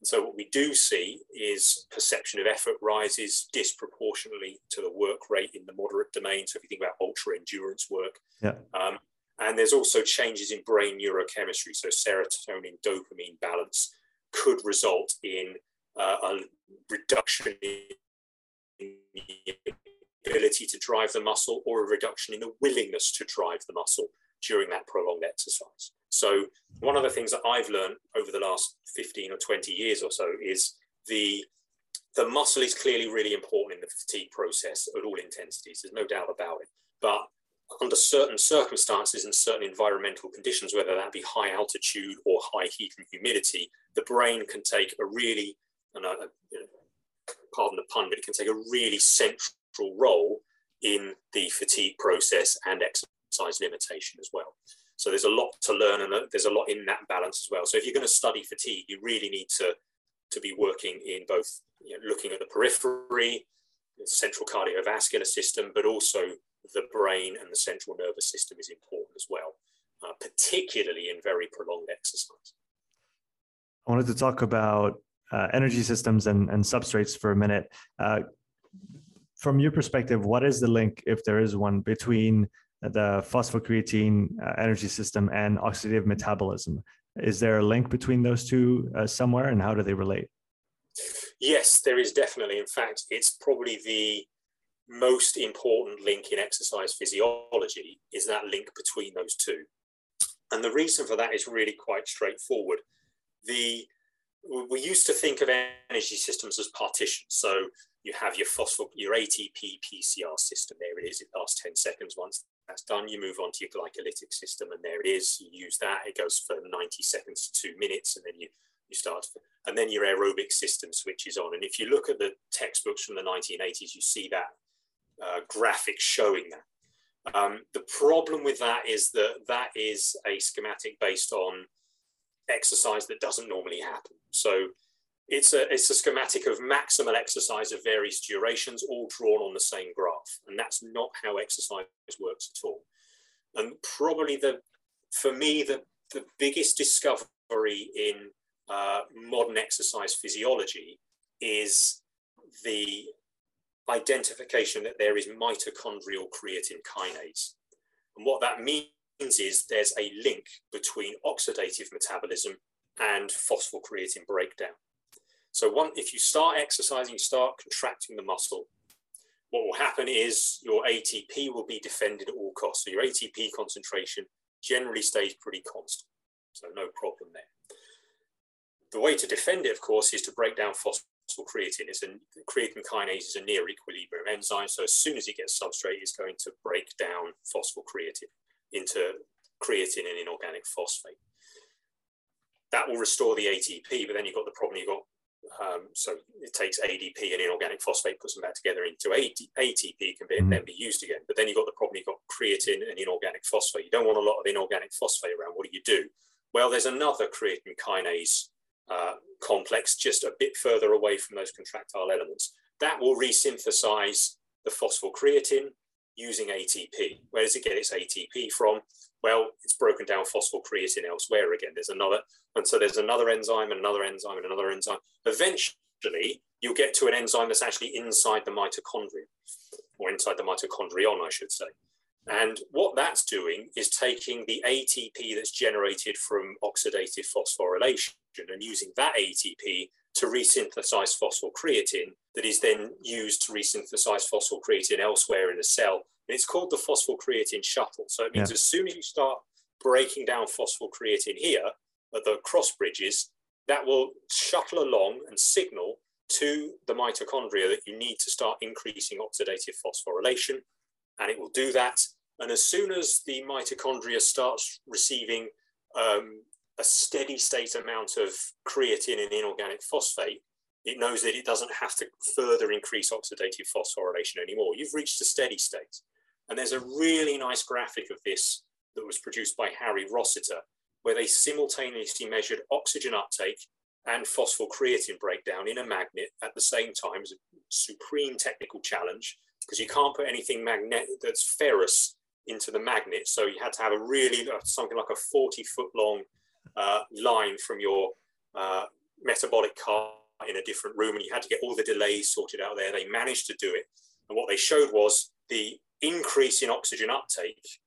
And so what we do see is perception of effort rises disproportionately to the work rate in the moderate domain. So if you think about ultra endurance work, yeah. Um, and there's also changes in brain neurochemistry. So serotonin dopamine balance could result in uh, a reduction in ability to drive the muscle or a reduction in the willingness to drive the muscle during that prolonged exercise. So, one of the things that I've learned over the last 15 or 20 years or so is the the muscle is clearly really important in the fatigue process at all intensities. There's no doubt about it. But under certain circumstances and certain environmental conditions, whether that be high altitude or high heat and humidity, the brain can take a really, and I, pardon the pun, but it can take a really central role in the fatigue process and exercise limitation as well. So there's a lot to learn and there's a lot in that balance as well. So if you're going to study fatigue, you really need to, to be working in both you know, looking at the periphery, the central cardiovascular system, but also the brain and the central nervous system is important as well, uh, particularly in very prolonged exercise. I wanted to talk about uh, energy systems and, and substrates for a minute. Uh, from your perspective, what is the link, if there is one, between the phosphocreatine uh, energy system and oxidative metabolism? Is there a link between those two uh, somewhere, and how do they relate? Yes, there is definitely. In fact, it's probably the most important link in exercise physiology is that link between those two. And the reason for that is really quite straightforward. The we used to think of energy systems as partitions. So you have your phosphor, your ATP PCR system. There it is. It lasts 10 seconds. Once that's done, you move on to your glycolytic system, and there it is. You use that. It goes for 90 seconds to two minutes, and then you you start, and then your aerobic system switches on. And if you look at the textbooks from the 1980s, you see that uh, graphic showing that. Um, the problem with that is that that is a schematic based on exercise that doesn't normally happen. So it's a, it's a schematic of maximal exercise of various durations, all drawn on the same graph. And that's not how exercise works at all. And probably the for me, the, the biggest discovery in uh, modern exercise physiology is the identification that there is mitochondrial creatine kinase. And what that means is there's a link between oxidative metabolism and phosphocreatine breakdown. So one, if you start exercising, you start contracting the muscle, what will happen is your ATP will be defended at all costs. So your ATP concentration generally stays pretty constant. So no problem there. The way to defend it, of course, is to break down phosphocreatine. It's a creatine kinase is a near equilibrium enzyme. So as soon as it gets substrate, it's going to break down phosphocreatine into creatine and inorganic phosphate. That will restore the ATP, but then you've got the problem you've got um, so it takes ADP and inorganic phosphate, puts them back together into ATP, can be, mm-hmm. then be used again. But then you've got the problem, you've got creatine and inorganic phosphate. You don't want a lot of inorganic phosphate around. What do you do? Well, there's another creatine kinase uh, complex just a bit further away from those contractile elements. That will resynthesize the phosphocreatine using ATP. Where does it get its ATP from? Well, it's broken down phosphocreatine elsewhere again. There's another, and so there's another enzyme and another enzyme and another enzyme. Eventually, you'll get to an enzyme that's actually inside the mitochondria, or inside the mitochondrion, I should say. And what that's doing is taking the ATP that's generated from oxidative phosphorylation and using that ATP to resynthesize phosphocreatine that is then used to resynthesize phosphocreatine elsewhere in the cell. And it's called the phosphocreatine shuttle. So it means yeah. as soon as you start breaking down phosphocreatine here at the cross bridges, that will shuttle along and signal to the mitochondria that you need to start increasing oxidative phosphorylation. And it will do that. And as soon as the mitochondria starts receiving um, a steady state amount of creatine and inorganic phosphate, it knows that it doesn't have to further increase oxidative phosphorylation anymore. You've reached a steady state. And there's a really nice graphic of this that was produced by Harry Rossiter, where they simultaneously measured oxygen uptake and phosphocreatine breakdown in a magnet at the same time. It's a supreme technical challenge because you can't put anything magnet that's ferrous into the magnet. So you had to have a really something like a 40 foot long uh, line from your uh, metabolic car in a different room and you had to get all the delays sorted out there. They managed to do it. And what they showed was the increase in oxygen uptake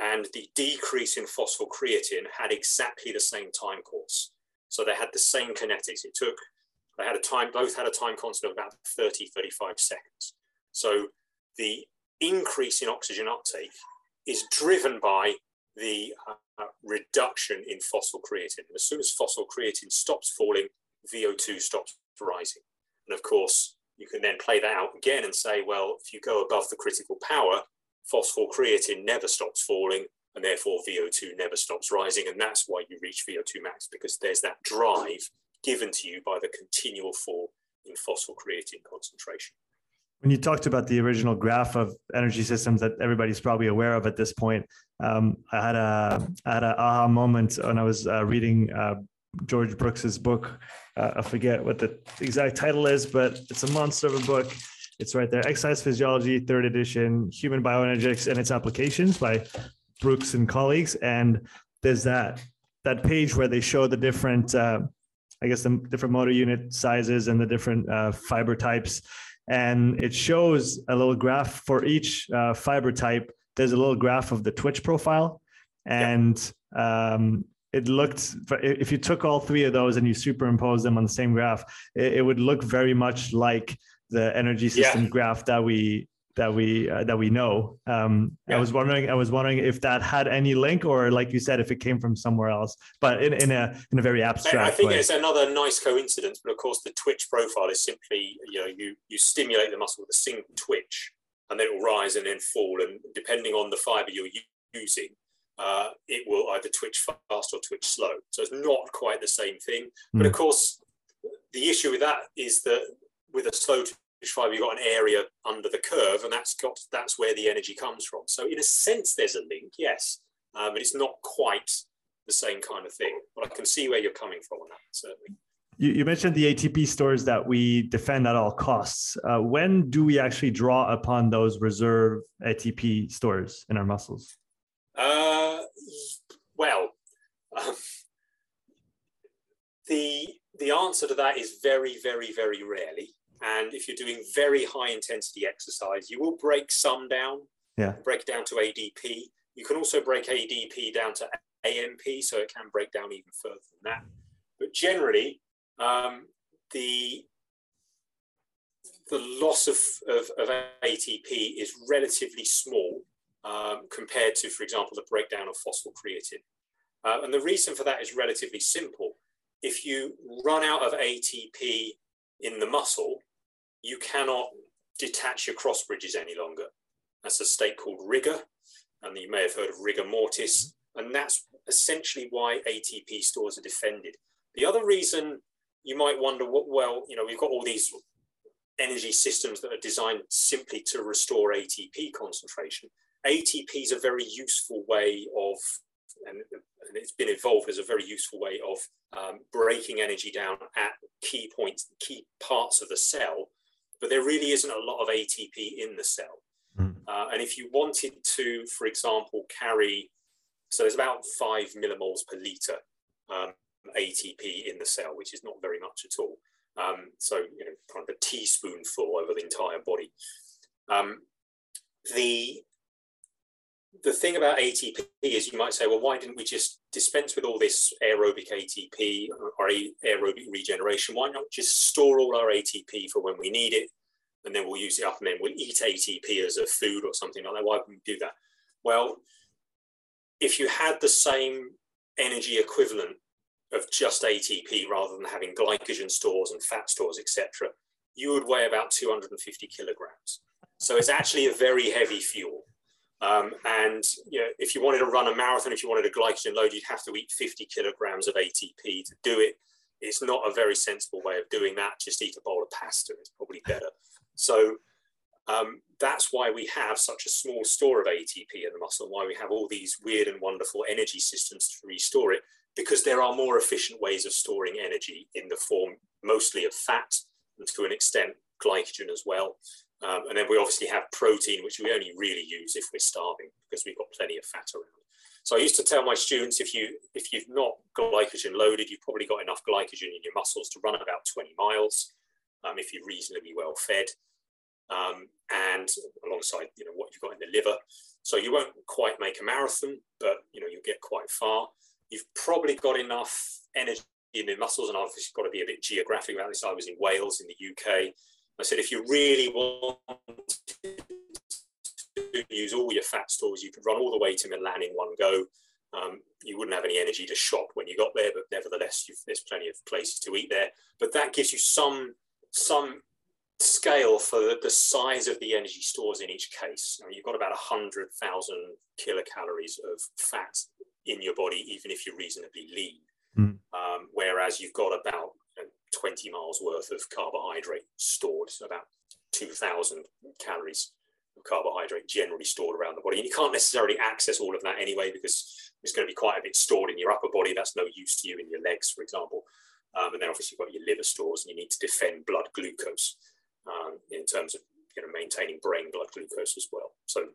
and the decrease in phosphocreatine had exactly the same time course. So they had the same kinetics. It took, they had a time, both had a time constant of about 30, 35 seconds. So the increase in oxygen uptake is driven by the uh, reduction in phosphocreatine. And as soon as phosphocreatine stops falling, VO2 stops rising. And of course, you can then play that out again and say, well, if you go above the critical power, phosphocreatine never stops falling, and therefore VO2 never stops rising. And that's why you reach VO2 max, because there's that drive given to you by the continual fall in phosphocreatine concentration when you talked about the original graph of energy systems that everybody's probably aware of at this point, um, I had a I had an aha moment when I was uh, reading uh, George Brooks's book. Uh, I forget what the exact title is, but it's a monster of a book. It's right there, Exercise Physiology, third edition, Human Bioenergetics and its Applications by Brooks and colleagues. And there's that that page where they show the different, uh, I guess, the different motor unit sizes and the different uh, fiber types and it shows a little graph for each uh, fiber type. There's a little graph of the Twitch profile, and um, it looked if you took all three of those and you superimpose them on the same graph, it, it would look very much like the energy system yeah. graph that we that we uh, that we know. Um, yeah. I was wondering, I was wondering if that had any link, or like you said, if it came from somewhere else, but in, in a in a very abstract. I think way. it's another nice coincidence, but of course, the twitch profile is simply you know you you stimulate the muscle with a single twitch, and then it will rise and then fall, and depending on the fiber you're using. Uh, it will either twitch fast or twitch slow. So it's not quite the same thing. Mm. But of course, the issue with that is that with a slow twitch fiber, you've got an area under the curve, and that's got that's where the energy comes from. So in a sense, there's a link, yes, uh, but it's not quite the same kind of thing. But I can see where you're coming from on that, certainly. You, you mentioned the ATP stores that we defend at all costs. Uh, when do we actually draw upon those reserve ATP stores in our muscles? Uh, well, um, the the answer to that is very, very, very rarely. And if you're doing very high intensity exercise, you will break some down. Yeah. Break down to ADP. You can also break ADP down to AMP, so it can break down even further than that. But generally, um, the the loss of, of, of, ATP is relatively small um, compared to, for example, the breakdown of phosphocreatine. Uh, and the reason for that is relatively simple. If you run out of ATP in the muscle, you cannot detach your cross bridges any longer. That's a state called rigor, and you may have heard of rigor mortis, and that's essentially why ATP stores are defended. The other reason you might wonder what, well, you know, we've got all these energy systems that are designed simply to restore ATP concentration. ATP is a very useful way of, and, and it's been evolved as a very useful way of um, breaking energy down at key points, key parts of the cell, but there really isn't a lot of ATP in the cell. Mm. Uh, and if you wanted to, for example, carry, so there's about five millimoles per liter um, ATP in the cell, which is not very much at all. Um, so, you know, kind of a teaspoonful over the entire body. Um, the the thing about ATP is you might say, well, why didn't we just dispense with all this aerobic ATP or aerobic regeneration? Why not just store all our ATP for when we need it and then we'll use it up and then we'll eat ATP as a food or something like that? Why wouldn't we do that? Well, if you had the same energy equivalent of just ATP rather than having glycogen stores and fat stores, etc., you would weigh about 250 kilograms. So it's actually a very heavy fuel. Um, and you know, if you wanted to run a marathon, if you wanted a glycogen load, you'd have to eat 50 kilograms of ATP to do it. It's not a very sensible way of doing that. Just eat a bowl of pasta. It's probably better. So um, that's why we have such a small store of ATP in the muscle, and why we have all these weird and wonderful energy systems to restore it because there are more efficient ways of storing energy in the form mostly of fat and to an extent glycogen as well. Um, and then we obviously have protein, which we only really use if we're starving because we've got plenty of fat around. So I used to tell my students, if you if you've not glycogen loaded, you've probably got enough glycogen in your muscles to run about 20 miles um, if you're reasonably well fed, um, and alongside you know what you've got in the liver. So you won't quite make a marathon, but you know you'll get quite far you've probably got enough energy in the muscles, and I've got to be a bit geographic about this. I was in Wales in the UK. I said, if you really want to use all your fat stores, you could run all the way to Milan in one go. Um, you wouldn't have any energy to shop when you got there, but nevertheless, there's plenty of places to eat there. But that gives you some some scale for the, the size of the energy stores in each case. I mean, you've got about 100,000 kilocalories of fat in your body, even if you're reasonably lean. Mm. Um, whereas you've got about 20 miles worth of carbohydrate stored, so about 2,000 calories of carbohydrate generally stored around the body. And you can't necessarily access all of that anyway because it's going to be quite a bit stored in your upper body. That's no use to you in your legs, for example. Um, and then obviously you've got your liver stores and you need to defend blood glucose um, in terms of you know, maintaining brain blood glucose as well. So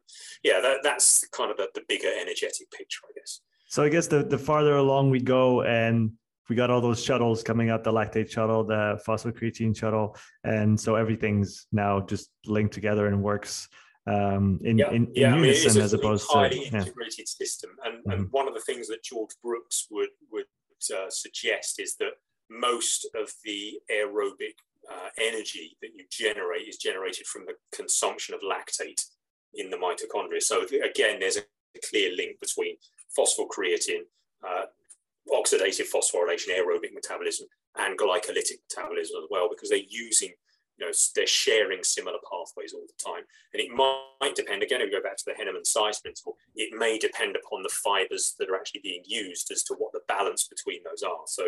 yeah, that, that's kind of the, the bigger energetic picture, I guess. So I guess the, the farther along we go and we got all those shuttles coming out, the lactate shuttle, the phosphocreatine shuttle. And so everything's now just linked together and works um, in, yeah. in, in yeah, unison I mean, as opposed to highly integrated system. And, mm-hmm. and one of the things that George Brooks would, would uh, suggest is that most of the aerobic uh, energy that you generate is generated from the consumption of lactate in the mitochondria. So again, there's a clear link between phosphocreatine, uh, oxidative phosphorylation, aerobic metabolism, and glycolytic metabolism as well, because they're using, you know, they're sharing similar pathways all the time. And it might depend, again, if we go back to the Henneman size principle, it may depend upon the fibers that are actually being used as to what the balance between those are. So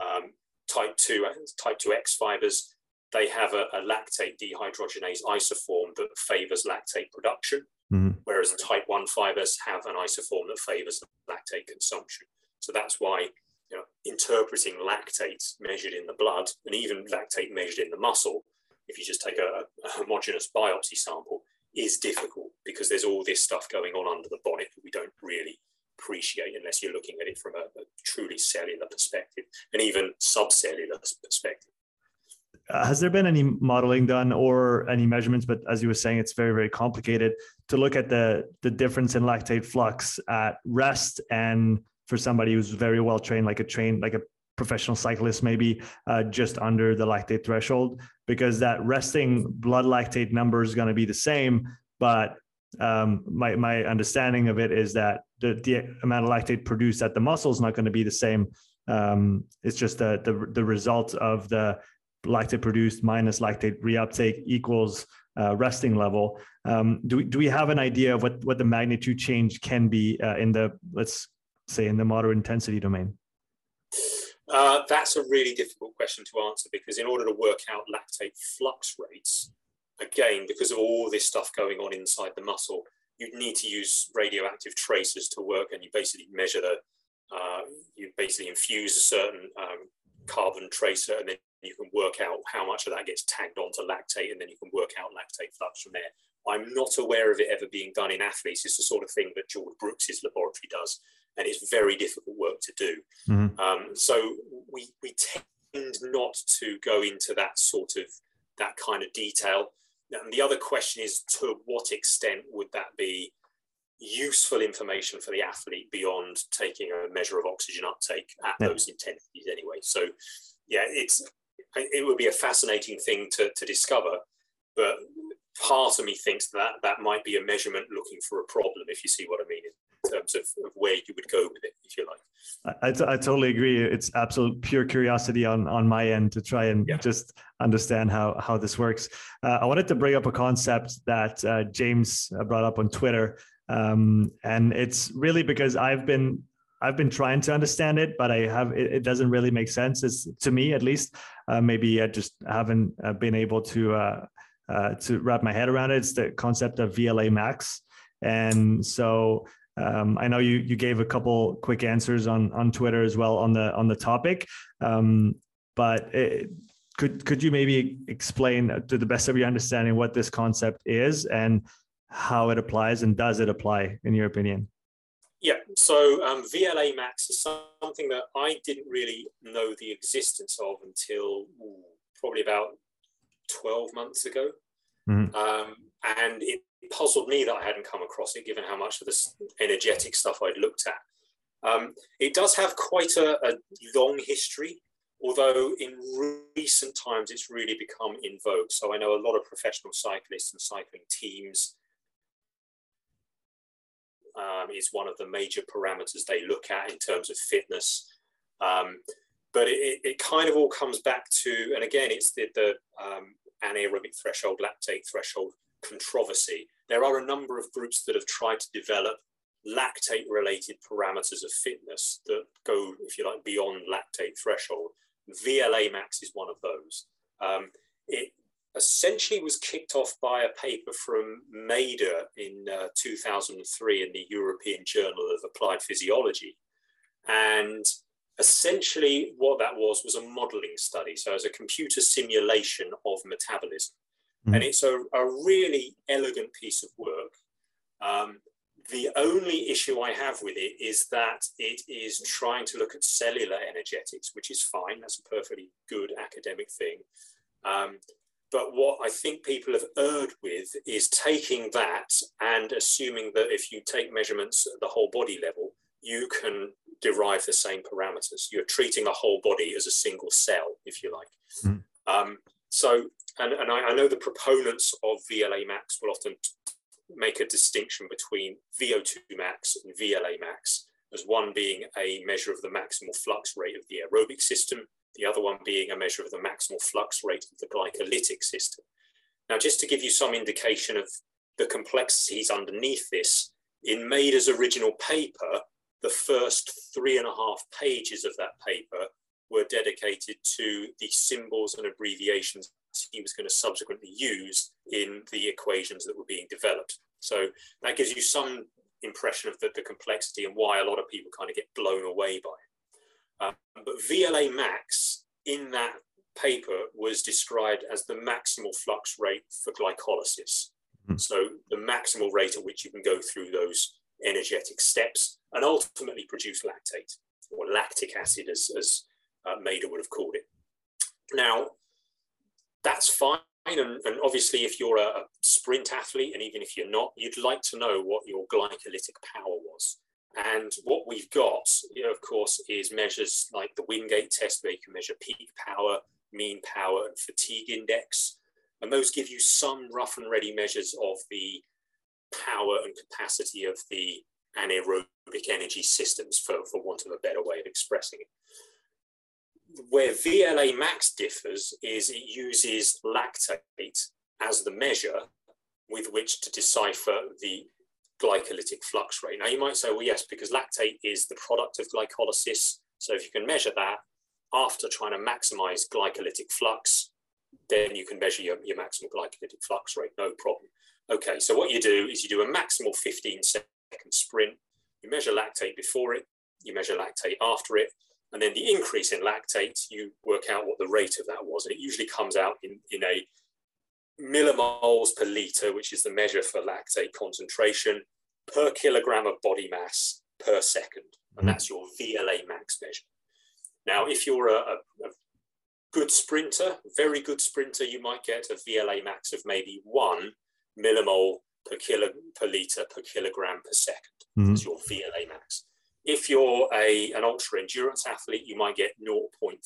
um, type 2, type 2X fibers, they have a, a lactate dehydrogenase isoform that favors lactate production. Mm-hmm. Whereas type 1 fibers have an isoform that favors lactate consumption. So that's why you know, interpreting lactate measured in the blood and even lactate measured in the muscle, if you just take a, a homogeneous biopsy sample, is difficult because there's all this stuff going on under the bonnet that we don't really appreciate unless you're looking at it from a, a truly cellular perspective and even subcellular perspective. Uh, has there been any modeling done or any measurements? But as you were saying, it's very, very complicated to look at the the difference in lactate flux at rest and for somebody who's very well trained, like a trained, like a professional cyclist, maybe uh, just under the lactate threshold, because that resting blood lactate number is going to be the same. But um, my my understanding of it is that the the amount of lactate produced at the muscle is not going to be the same. Um, it's just the, the the result of the lactate produced minus lactate reuptake equals uh, resting level. Um, do we do we have an idea of what what the magnitude change can be uh, in the let's say in the moderate intensity domain? Uh, that's a really difficult question to answer because in order to work out lactate flux rates, again, because of all this stuff going on inside the muscle, you'd need to use radioactive tracers to work and you basically measure the, uh, you basically infuse a certain um, carbon tracer and then you can work out how much of that gets tagged onto lactate and then you can work out lactate flux from there. I'm not aware of it ever being done in athletes. It's the sort of thing that George Brooks's laboratory does and it's very difficult work to do. Mm-hmm. Um, so we we tend not to go into that sort of that kind of detail. And the other question is to what extent would that be useful information for the athlete beyond taking a measure of oxygen uptake at yeah. those intensities anyway. So yeah, it's it would be a fascinating thing to, to discover, but part of me thinks that that might be a measurement looking for a problem, if you see what I mean terms of, of where you would go with it, if you like. I, I totally agree. It's absolute pure curiosity on on my end to try and yeah. just understand how how this works. Uh, I wanted to bring up a concept that uh, James uh, brought up on Twitter, um, and it's really because I've been I've been trying to understand it, but I have it, it doesn't really make sense. It's to me at least. Uh, maybe I just haven't uh, been able to uh, uh, to wrap my head around it. It's the concept of VLA max, and so um, I know you you gave a couple quick answers on on Twitter as well on the on the topic, um, but it, could could you maybe explain to the best of your understanding what this concept is and how it applies and does it apply in your opinion? Yeah, so um, VLA Max is something that I didn't really know the existence of until ooh, probably about 12 months ago. Mm-hmm. Um, and it puzzled me that I hadn't come across it, given how much of this energetic stuff I'd looked at. Um, it does have quite a, a, long history, although in recent times it's really become in vogue. So I know a lot of professional cyclists and cycling teams um, is one of the major parameters they look at in terms of fitness. Um, but it, it, kind of all comes back to, and again, it's the, the um, anaerobic threshold, lactate threshold controversy. There are a number of groups that have tried to develop lactate related parameters of fitness that go, if you like, beyond lactate threshold. VLA max is one of those. Um, it essentially was kicked off by a paper from Mader in uh, 2003 in the European Journal of Applied Physiology. And essentially what that was was a modeling study. So as a computer simulation of metabolism. Mm. And it's a, a, really elegant piece of work. Um, the only issue I have with it is that it is trying to look at cellular energetics, which is fine. That's a perfectly good academic thing. Um, but what I think people have erred with is taking that and assuming that if you take measurements at the whole body level, you can derive the same parameters. You're treating the whole body as a single cell, if you like. Mm. Um, so, and, and I, I, know the proponents of VLA max will often make a distinction between VO2 max and VLA max, as one being a measure of the maximal flux rate of the aerobic system, the other one being a measure of the maximal flux rate of the glycolytic system. Now, just to give you some indication of the complexities underneath this, in Mader's original paper, the first three and a half pages of that paper were dedicated to the symbols and abbreviations he was going to subsequently use in the equations that were being developed. So that gives you some impression of the, the complexity and why a lot of people kind of get blown away by it. Um, but VLA max in that paper was described as the maximal flux rate for glycolysis. Mm. So the maximal rate at which you can go through those energetic steps and ultimately produce lactate or lactic acid, as, as uh, Mader would have called it. Now, that's fine. And, and obviously, if you're a, sprint athlete, and even if you're not, you'd like to know what your glycolytic power was. And what we've got, you know, of course, is measures like the Wingate test, where you can measure peak power, mean power, and fatigue index. And those give you some rough and ready measures of the power and capacity of the anaerobic energy systems, for, for want of a better way of expressing it where VLA max differs is it uses lactate as the measure with which to decipher the glycolytic flux rate. Now you might say, well, yes, because lactate is the product of glycolysis. So if you can measure that after trying to maximize glycolytic flux, then you can measure your, your maximal glycolytic flux rate, no problem. Okay, so what you do is you do a maximal 15 second sprint, you measure lactate before it, you measure lactate after it, and then the increase in lactate, you work out what the rate of that was. And it usually comes out in, in a millimoles per liter, which is the measure for lactate concentration per kilogram of body mass per second. And mm-hmm. that's your VLA max measure. Now, if you're a, a, good sprinter, very good sprinter, you might get a VLA max of maybe one millimole per kilo per liter per kilogram per 2nd mm-hmm. That's your VLA max. If you're a, an ultra endurance athlete, you might get 0.4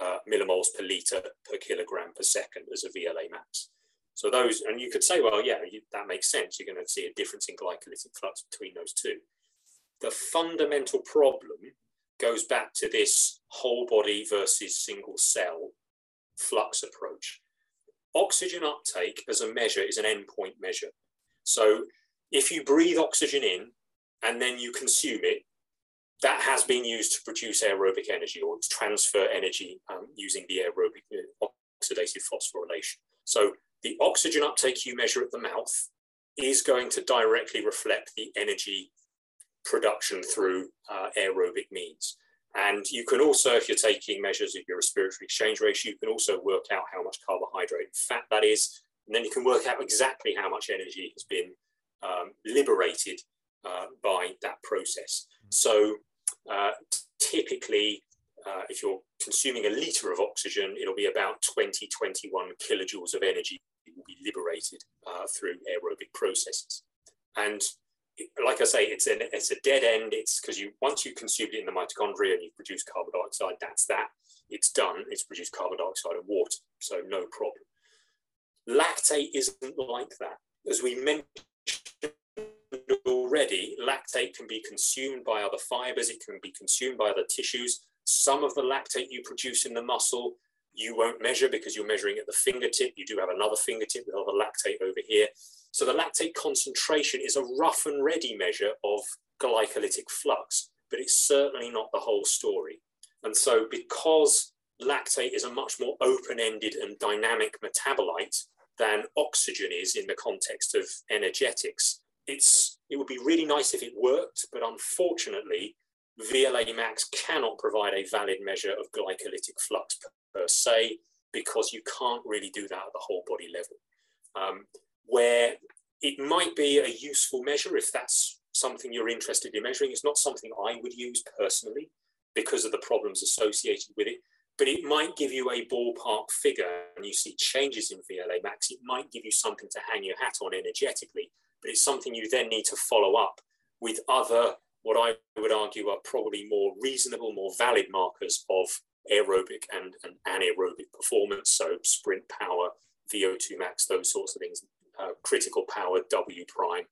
uh, millimoles per liter per kilogram per second as a VLA max. So those, and you could say, well, yeah, you, that makes sense. You're going to see a difference in glycolytic flux between those two. The fundamental problem goes back to this whole body versus single cell flux approach. Oxygen uptake as a measure is an endpoint measure. So if you breathe oxygen in, and then you consume it, that has been used to produce aerobic energy or to transfer energy um, using the aerobic uh, oxidative phosphorylation. So the oxygen uptake you measure at the mouth is going to directly reflect the energy production through uh, aerobic means. And you can also, if you're taking measures of your respiratory exchange ratio, you can also work out how much carbohydrate and fat that is. And then you can work out exactly how much energy has been um, liberated uh, by that process. So uh, typically, uh, if you're consuming a liter of oxygen, it'll be about 20, 21 kilojoules of energy will be liberated uh, through aerobic processes. And like I say, it's, an, it's a dead end. It's because you once you consume it in the mitochondria and you produce carbon dioxide, that's that. It's done. It's produced carbon dioxide and water, so no problem. Lactate isn't like that. As we mentioned already, lactate can be consumed by other fibers, it can be consumed by other tissues. Some of the lactate you produce in the muscle, you won't measure because you're measuring at the fingertip. You do have another fingertip with other lactate over here. So the lactate concentration is a rough and ready measure of glycolytic flux, but it's certainly not the whole story. And so because lactate is a much more open-ended and dynamic metabolite than oxygen is in the context of energetics, it's it would be really nice if it worked, but unfortunately, VLA max cannot provide a valid measure of glycolytic flux per, se because you can't really do that at the whole body level. Um, where it might be a useful measure if that's something you're interested in measuring. It's not something I would use personally because of the problems associated with it, but it might give you a ballpark figure and you see changes in VLA max. It might give you something to hang your hat on energetically but it's something you then need to follow up with other, what I would argue are probably more reasonable, more valid markers of aerobic and, and anaerobic performance. So sprint power, VO2 max, those sorts of things, uh, critical power, W prime,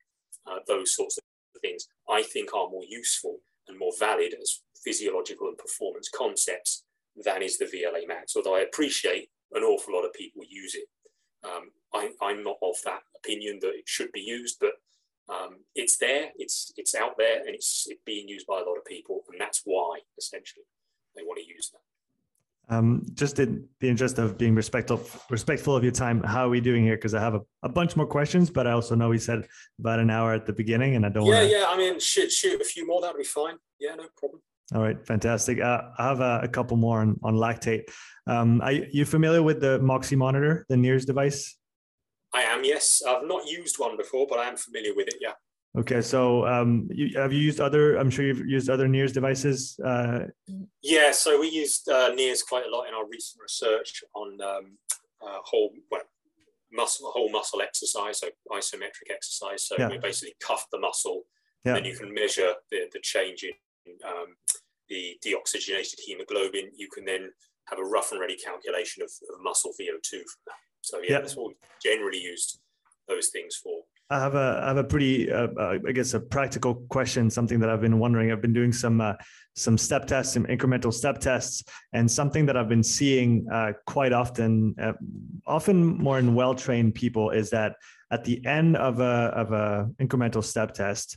uh, those sorts of things, I think are more useful and more valid as physiological and performance concepts than is the VLA max, although I appreciate an awful lot of people use it. Um, I, am not of that opinion that it should be used, but um, it's there, it's it's out there, and it's, it's being used by a lot of people, and that's why essentially they want to use that. Um, just in the interest of being respectful respectful of your time, how are we doing here? Because I have a, a bunch more questions, but I also know we said about an hour at the beginning, and I don't. Yeah, wanna... yeah. I mean, shoot, shoot a few more. That'd be fine. Yeah, no problem. All right, fantastic. Uh, I have a, a, couple more on, on lactate. Um, are you familiar with the Moxy monitor, the NIRS device? I am, yes. I've not used one before, but I am familiar with it. Yeah. Okay, so um, you, have you used other? I'm sure you've used other NIRS devices. Uh... Yeah, so we used uh, NIRS quite a lot in our recent research on um, uh, whole well, muscle, whole muscle exercise, so isometric exercise. So yeah. we basically cuff the muscle, yeah. and you can measure the, the change in um, the deoxygenated hemoglobin. You can then have a rough and ready calculation of, of muscle VO2 from that. So yeah, yeah. that's what we generally used those things for. I have a I have a pretty uh, uh, I guess a practical question, something that I've been wondering. I've been doing some uh, some step tests, some incremental step tests, and something that I've been seeing uh, quite often, uh, often more in well trained people, is that at the end of a of a incremental step test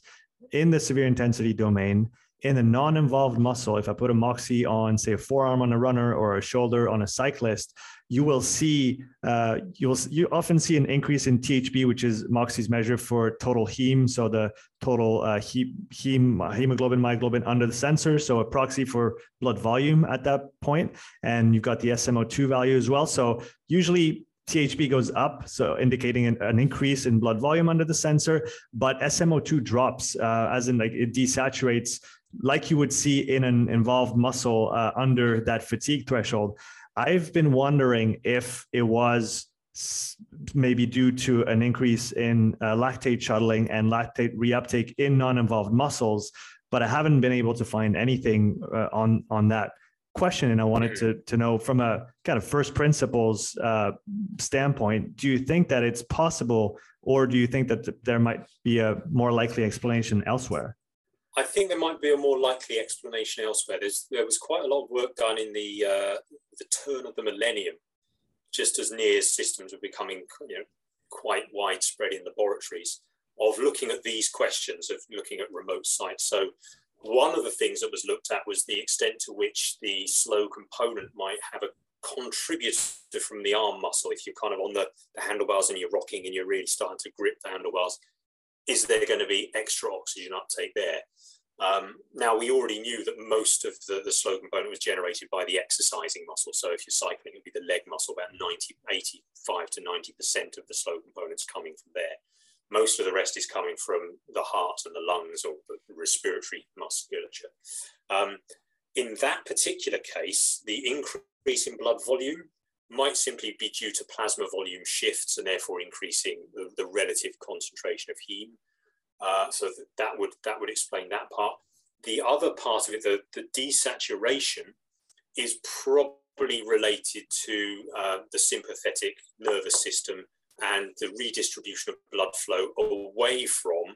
in the severe intensity domain, in a non-involved muscle, if I put a Moxy on, say, a forearm on a runner or a shoulder on a cyclist, you will see uh, you'll you often see an increase in THB, which is Moxy's measure for total heme, so the total uh, heme, hemoglobin, myoglobin under the sensor, so a proxy for blood volume at that point, and you've got the SMO2 value as well. So usually THB goes up, so indicating an, an, increase in blood volume under the sensor, but SMO2 drops, uh, as in like it desaturates like you would see in an involved muscle uh, under that fatigue threshold. I've been wondering if it was maybe due to an increase in uh, lactate shuttling and lactate reuptake in non-involved muscles, but I haven't been able to find anything uh, on on that question. And I wanted to to know from a kind of first principles uh, standpoint, do you think that it's possible, or do you think that there might be a more likely explanation elsewhere? I think there might be a more likely explanation elsewhere. There's, there was quite a lot of work done in the uh, the turn of the millennium, just as NIRS systems were becoming you know, quite widespread in laboratories, of looking at these questions, of looking at remote sites. So one of the things that was looked at was the extent to which the slow component might have a contributor from the arm muscle. If you're kind of on the, the handlebars and you're rocking and you're really starting to grip the handlebars, is there going to be extra oxygen uptake there? Um, now, we already knew that most of the, the slow component was generated by the exercising muscle. So if you're cycling, it would be the leg muscle, about 90, 85 to 90% of the slow components coming from there. Most of the rest is coming from the heart and the lungs or the respiratory musculature. Um, in that particular case, the increase in blood volume might simply be due to plasma volume shifts and therefore increasing the, the relative concentration of heme. Uh, so that would that would explain that part. The other part of it, the, the desaturation, is probably related to uh, the sympathetic nervous system and the redistribution of blood flow away from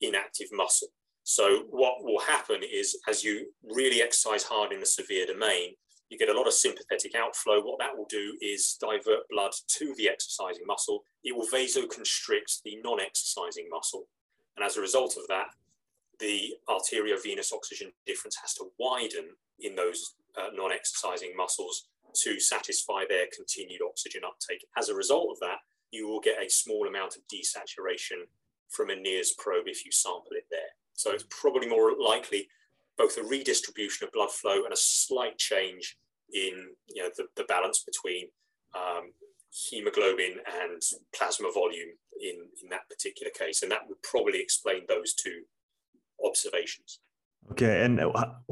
inactive muscle. So what will happen is as you really exercise hard in the severe domain, you get a lot of sympathetic outflow. What that will do is divert blood to the exercising muscle. It will vasoconstrict the non exercising muscle. And as a result of that, the arteriovenous oxygen difference has to widen in those uh, non exercising muscles to satisfy their continued oxygen uptake. As a result of that, you will get a small amount of desaturation from a NIRS probe if you sample it there. So it's probably more likely both a redistribution of blood flow and a slight change in you know, the, the balance between um, hemoglobin and plasma volume in, in that particular case. And that would probably explain those two observations. Okay, and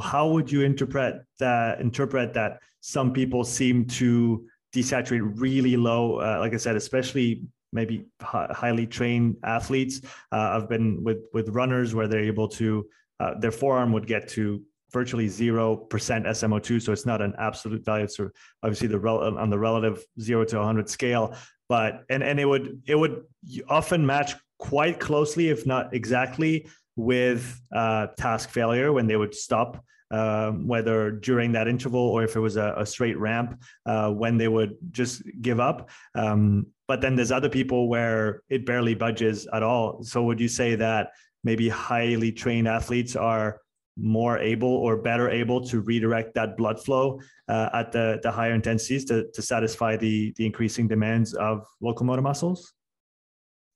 how would you interpret that? Interpret that some people seem to desaturate really low. Uh, like I said, especially maybe highly trained athletes. Uh, I've been with with runners where they're able to uh, their forearm would get to virtually 0% SMO2. So it's not an absolute value. It's obviously the rel- on the relative zero to 100 scale, but, and, and it would, it would often match quite closely, if not exactly with uh, task failure when they would stop um, whether during that interval or if it was a, a straight ramp uh, when they would just give up. Um, but then there's other people where it barely budges at all. So would you say that maybe highly trained athletes are more able or better able to redirect that blood flow uh, at the, the higher intensities to, to satisfy the, the increasing demands of locomotor muscles?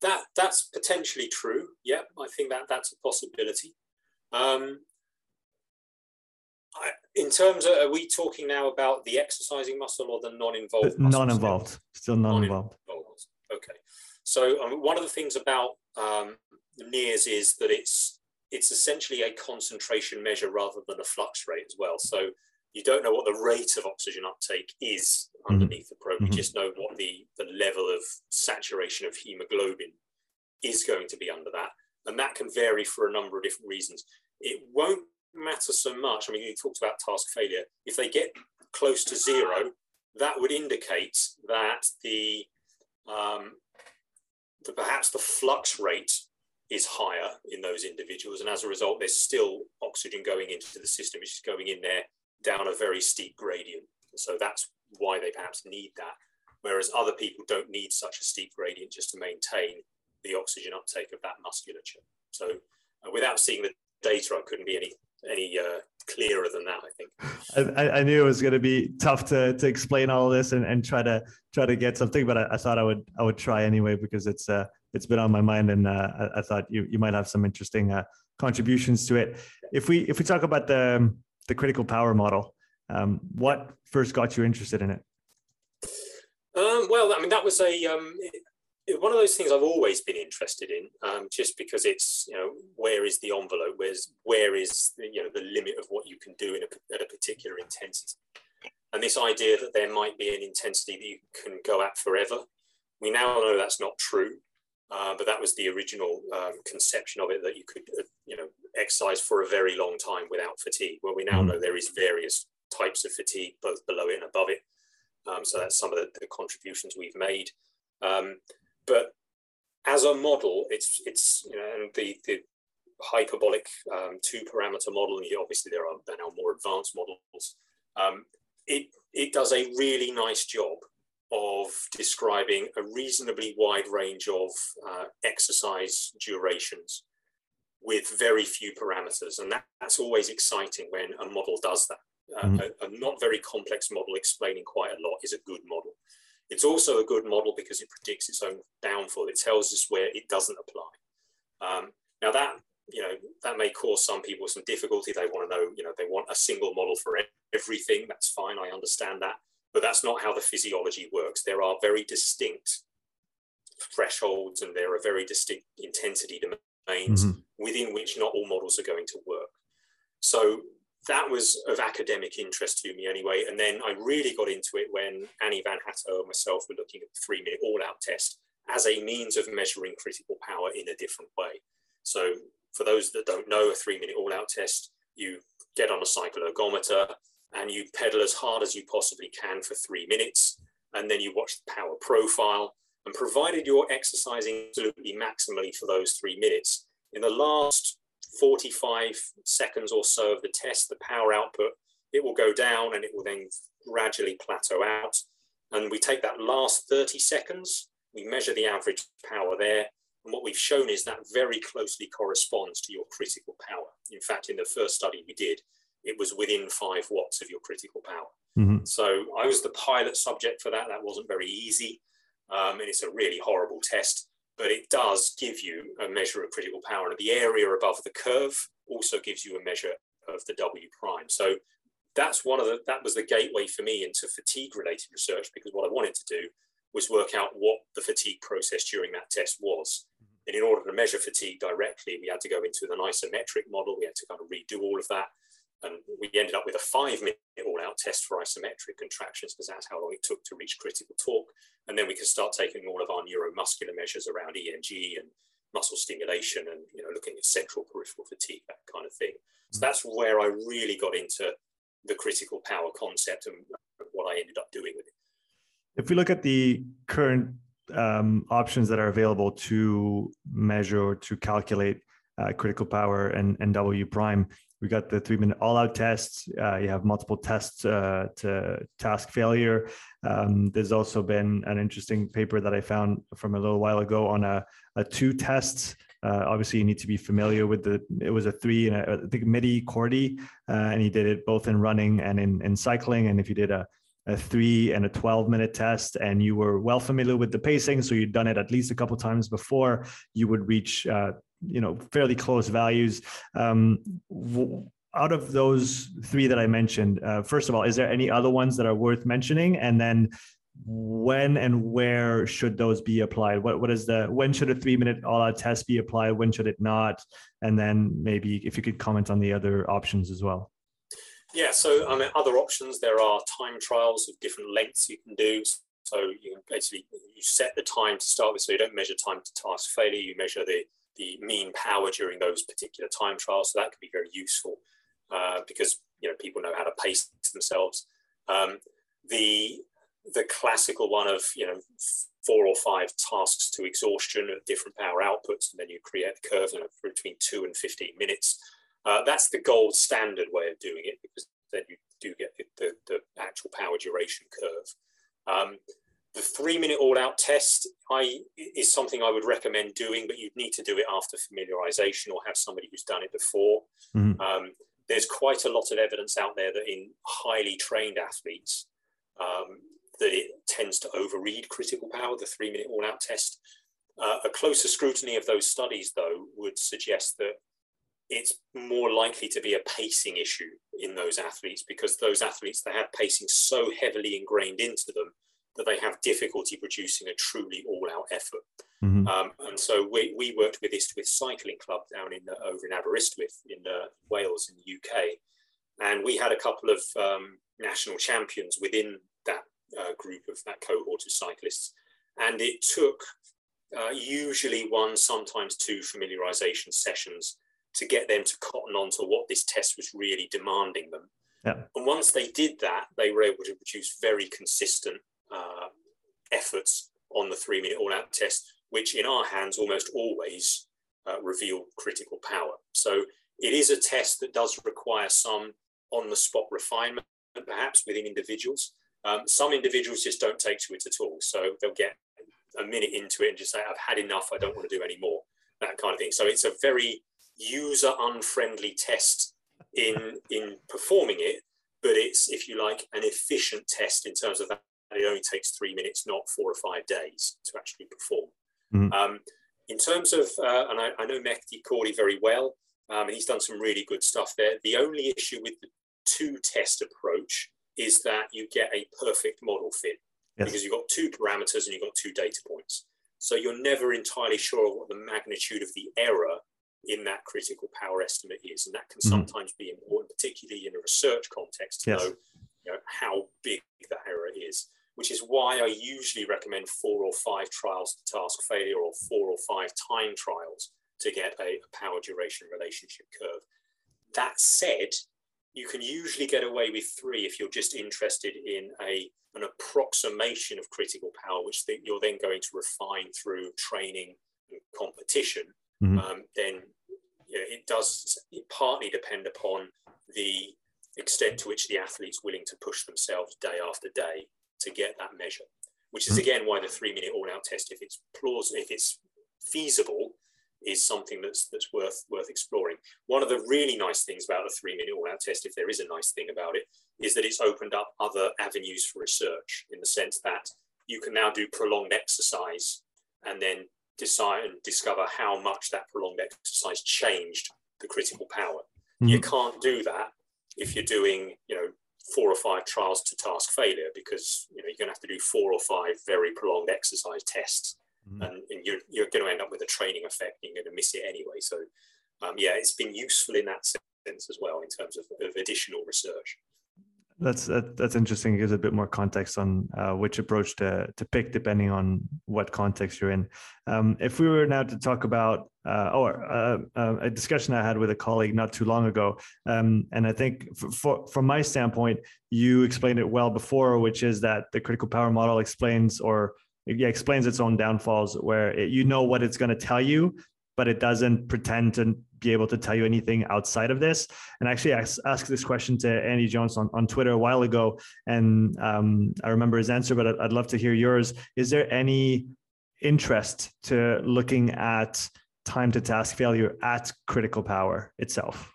That that's potentially true. Yeah, I think that that's a possibility. Um, I, in terms of, are we talking now about the exercising muscle or the non-involved? Non-involved, still non-involved. non-involved. Okay. So um, one of the things about um, NIRS is that it's it's essentially a concentration measure rather than a flux rate as well. So you don't know what the rate of oxygen uptake is mm-hmm. underneath the probe. Mm-hmm. You just know what the, the level of saturation of hemoglobin is going to be under that. And that can vary for a number of different reasons. It won't matter so much. I mean, you talked about task failure. If they get close to zero, that would indicate that the, um, the perhaps the flux rate is higher in those individuals. And as a result, there's still oxygen going into the system. It's just going in there down a very steep gradient. So that's why they perhaps need that. Whereas other people don't need such a steep gradient just to maintain the oxygen uptake of that musculature. So uh, without seeing the data, I couldn't be any any uh, clearer than that. I think. I, I, knew it was going to be tough to to explain all this and, and try to try to get something, but I, I thought I would I would try anyway because it's uh it's been on my mind, and uh, I, I, thought you you might have some interesting uh, contributions to it. If we if we talk about the the critical power model, um, what first got you interested in it? Um, well, I mean, that was a um, one of those things I've always been interested in, um, just because it's you know where is the envelope, where's where is you know the limit of what you can do in a, at a particular intensity, and this idea that there might be an intensity that you can go at forever. We now know that's not true. Uh, but that was the original um, conception of it that you could, uh, you know, exercise for a very long time without fatigue. Well, we now mm. know there is various types of fatigue, both below it and above it. Um, so that's some of the, the contributions we've made. Um, but as a model, it's it's you know, and the the hyperbolic um, two parameter model, and obviously there are there are now more advanced models. Um, it it does a really nice job of describing a reasonably wide range of uh, exercise durations with very few parameters. And that, that's always exciting when a model does that. Uh, mm. a, a, not very complex model explaining quite a lot is a good model. It's also a good model because it predicts its own downfall. It tells us where it doesn't apply. Um, now that you know that may cause some people some difficulty. They want to know, you know, they want a single model for everything. That's fine. I understand that. But that's not how the physiology works. There are very distinct thresholds and there are very distinct intensity domains mm-hmm. within which not all models are going to work. So that was of academic interest to me anyway. And then I really got into it when Anni Vanhatalo and myself were looking at the three minute all out test as a means of measuring critical power in a different way. So, for those that don't know, a three minute all out test, you get on a cycle ergometer, and you pedal as hard as you possibly can for three minutes. And then you watch the power profile. And provided you're exercising absolutely maximally for those three minutes, in the last 45 seconds or so of the test, the power output, it will go down and it will then gradually plateau out. And we take that last 30 seconds, we measure the average power there. And what we've shown is that very closely corresponds to your critical power. In fact, in the first study we did, it was within five watts of your critical power. Mm-hmm. So I was the pilot subject for that. That wasn't very easy. Um, and it's a really horrible test, but it does give you a measure of critical power. And the area above the curve also gives you a measure of the W prime. So that's one of the, that was the gateway for me into fatigue related research because what I wanted to do was work out what the fatigue process during that test was. Mm-hmm. And in order to measure fatigue directly, we had to go into an isometric model. We had to kind of redo all of that. And we ended up with a five minute all out test for isometric contractions because that's how long it took to reach critical torque. And then we could start taking all of our neuromuscular measures around EMG and muscle stimulation and you know looking at central peripheral fatigue, that kind of thing. So that's where I really got into the critical power concept and what I ended up doing with it. If we look at the current um, options that are available to measure or to calculate uh, critical power and, and W prime, we got the three minute all out tests. Uh, you have multiple tests uh, to task failure. Um, there's also been an interesting paper that I found from a little while ago on a, a two tests. Uh, obviously, you need to be familiar with the. It was a three and a, I think Mehdi Kordi, uh, and he did it both in running and in, in cycling. And if you did a a three and a 12 minute test and you were well familiar with the pacing so you'd done it at least a couple times before you would reach uh, you know fairly close values. Um, w- out of those three that I mentioned, uh, first of all, is there any other ones that are worth mentioning? And then when and where should those be applied? What what is the when should a three minute all out test be applied? When should it not? And then maybe if you could comment on the other options as well. Yeah, so I mean, other options there are time trials of different lengths you can do. So you can basically you set the time to start with, so you don't measure time to task failure. You measure the the mean power during those particular time trials. So that can be very useful uh, because you know people know how to pace themselves. Um, the the classical one of you know four or five tasks to exhaustion at different power outputs, and then you create a curve you know, between two and fifteen minutes. Uh, that's the gold standard way of doing it because then you do get the, the, the actual power duration curve. Um, the three minute all out test I, is something I would recommend doing, but you'd need to do it after familiarization or have somebody who's done it before. Mm-hmm. Um, there's quite a lot of evidence out there that in highly trained athletes, um, that it tends to overread critical power, the three minute all out test. Uh, a closer scrutiny of those studies, though, would suggest that it's more likely to be a pacing issue in those athletes because those athletes they have pacing so heavily ingrained into them that they have difficulty producing a truly all-out effort. Mm-hmm. Um, and so we, we worked with this with cycling club down in uh, over in Aberystwyth in uh, Wales in the UK, and we had a couple of um, national champions within that uh, group of that cohort of cyclists, and it took uh, usually one, sometimes two familiarization sessions to get them to cotton on to what this test was really demanding them. Yeah. And once they did that, they were able to produce very consistent uh, efforts on the three minute all out test, which in our hands almost always uh, reveal critical power. So it is a test that does require some on the spot refinement, perhaps within individuals. Um, some individuals just don't take to it at all. So they'll get a minute into it and just say, I've had enough, I don't want to do any more, that kind of thing. So it's a very user unfriendly test in, in performing it, but it's, if you like, an efficient test in terms of that it only takes three minutes, not four or five days to actually perform. Mm-hmm. Um, in terms of, uh, and I, I, know Mehdi Kordi very well, um, and he's done some really good stuff there. The only issue with the two test approach is that you get a perfect model fit yes. because you've got two parameters and you've got two data points. So you're never entirely sure what the magnitude of the error in that critical power estimate is. And that can mm-hmm. sometimes be important, particularly in a research context, to yes. know, you know how big the error is which is why I usually recommend four or five trials to task failure or four or five time trials to get a, a power duration relationship curve. That said, you can usually get away with three if you're just interested in a, an approximation of critical power, which you're then going to refine through training and competition. Mm-hmm. Um, then you know, it does it partly depend upon the extent to which the athlete's willing to push themselves day after day to get that measure, which is hmm. again why the three minute all out test, if it's plausible, if it's feasible, is something that's that's worth worth exploring. One of the really nice things about the three minute all out test, if there is a nice thing about it, is that it's opened up other avenues for research in the sense that you can now do prolonged exercise and then decide and discover how much that prolonged exercise changed the critical power. Mm-hmm. You can't do that if you're doing, you know, four or five trials to task failure because you know you're going to have to do four or five very prolonged exercise tests mm-hmm. and, and, you're, you're going to end up with a training effect and you're going to miss it anyway so um, yeah it's been useful in that sense as well in terms of, of additional research that's that, that's interesting. It gives a bit more context on uh, which approach to to pick depending on what context you're in. Um, if we were now to talk about uh, or uh, uh, a discussion I had with a colleague not too long ago, um, and I think for, for, from my standpoint, you explained it well before, which is that the critical power model explains or yeah, explains its own downfalls, where it, you know what it's going to tell you, but it doesn't pretend to be able to tell you anything outside of this. And actually, I asked this question to Andy Jones on, on Twitter a while ago, and um, I remember his answer, but I'd, love to hear yours. Is there any interest to looking at time to task failure at critical power itself?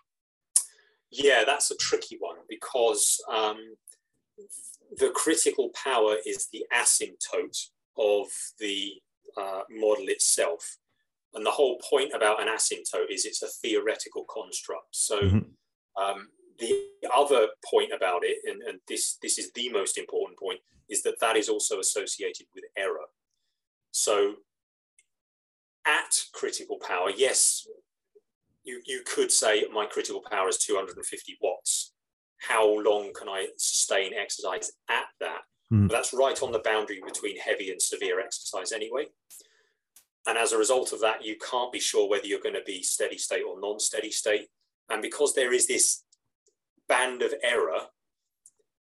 Yeah, that's a tricky one because um, the critical power is the asymptote of the uh, model itself. And the whole point about an asymptote is it's a theoretical construct. So mm-hmm. um, the other point about it, and, and this, this is the most important point, is that that is also associated with error. So at critical power, yes, you, you could say my critical power is 250 watts. How long can I sustain exercise at that? Mm. that's right on the boundary between heavy and severe exercise anyway. And as a result of that, you can't be sure whether you're going to be steady state or non steady state. And because there is this band of error,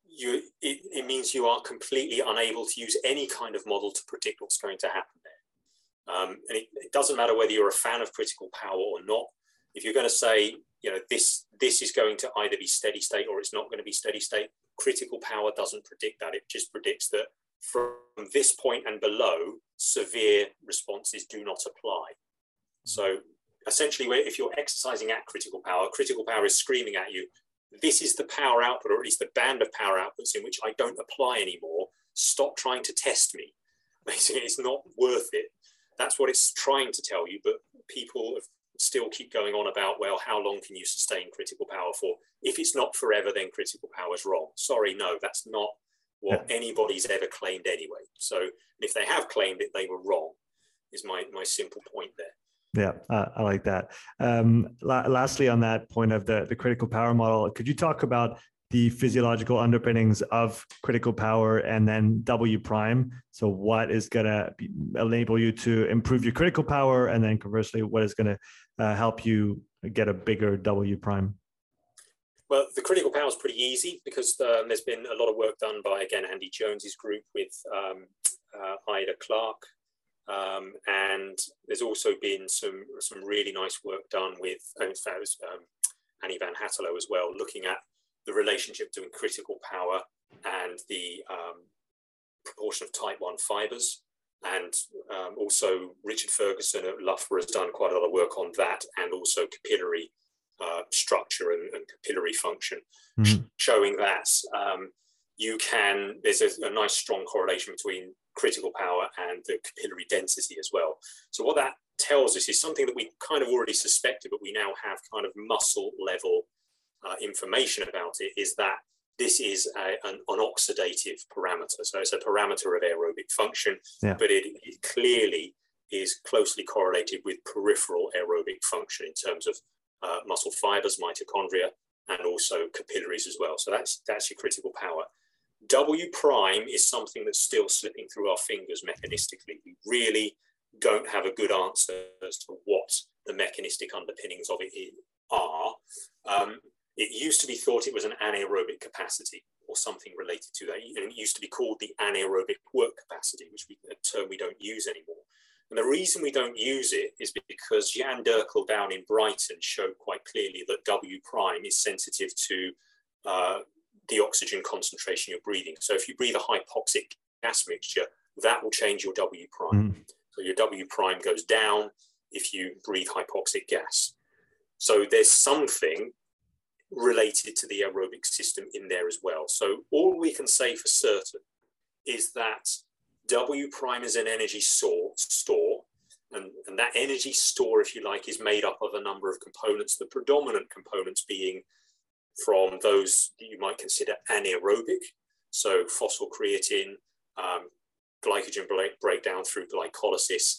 you, it, it means you are completely unable to use any kind of model to predict what's going to happen there. Um, and it, it, doesn't matter whether you're a fan of critical power or not. If you're going to say, you know, this this is going to either be steady state or it's not going to be steady state, critical power doesn't predict that. It just predicts that from this point and below, severe responses do not apply. Hmm. So essentially, if you're exercising at critical power, critical power is screaming at you, this is the power output, or at least the band of power outputs in which I don't apply anymore. Stop trying to test me. Basically, it's not worth it. That's what it's trying to tell you, but people still keep going on about, well, how long can you sustain critical power for? If it's not forever, then critical power is wrong. Sorry, no, that's not what yeah. anybody's ever claimed anyway. So if they have claimed it, they were wrong, is my, my simple point there. Yeah, uh, I like that. Um, la- lastly, on that point of the, the critical power model, could you talk about the physiological underpinnings of critical power and then W prime? So, what is going to enable you to improve your critical power, and then conversely, what is going to uh, help you get a bigger W prime? Well, the critical power is pretty easy because um, there's been a lot of work done by again Andy Jones's group with um, uh, Ida Clark um, and there's also been some some really nice work done with, in um, Anni Vanhatalo as well, looking at the relationship between critical power and the um, proportion of type 1 fibers. And um, also Richard Ferguson at Loughborough has done quite a lot of work on that and also capillary uh, structure and, and, capillary function, mm-hmm. showing that um, you can, there's a, a, nice strong correlation between critical power and the capillary density as well. So what that tells us is something that we kind of already suspected, but we now have kind of muscle level uh, information about it, is that this is a, an, an, oxidative parameter. So it's a parameter of aerobic function, yeah. but it, it clearly is closely correlated with peripheral aerobic function in terms of uh, muscle fibers, mitochondria, and also capillaries as well. So that's that's your critical power. W prime is something that's still slipping through our fingers mechanistically. We really don't have a good answer as to what the mechanistic underpinnings of it are. Um, it used to be thought it was an anaerobic capacity or something related to that. And it used to be called the anaerobic work capacity, which we, a term we don't use anymore. And the reason we don't use it is because Jeanne Dekerle down in Brighton showed quite clearly that W prime is sensitive to uh, the oxygen concentration you're breathing. So if you breathe a hypoxic gas mixture, that will change your W prime. Mm. So your W prime goes down if you breathe hypoxic gas. So there's something related to the aerobic system in there as well. So all we can say for certain is that W prime is an energy store, store and, and that energy store, if you like, is made up of a number of components, the predominant components being from those that you might consider anaerobic, so phosphocreatine, um, glycogen break, breakdown through glycolysis.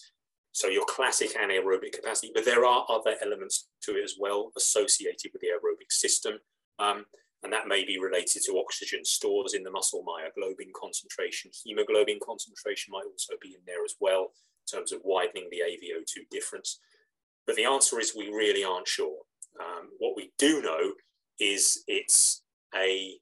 So your classic anaerobic capacity, but there are other elements to it as well associated with the aerobic system. Um, and that may be related to oxygen stores in the muscle, myoglobin concentration, hemoglobin concentration might also be in there as well, in terms of widening the AVO2 difference. But the answer is we really aren't sure. Um, what we do know is it's a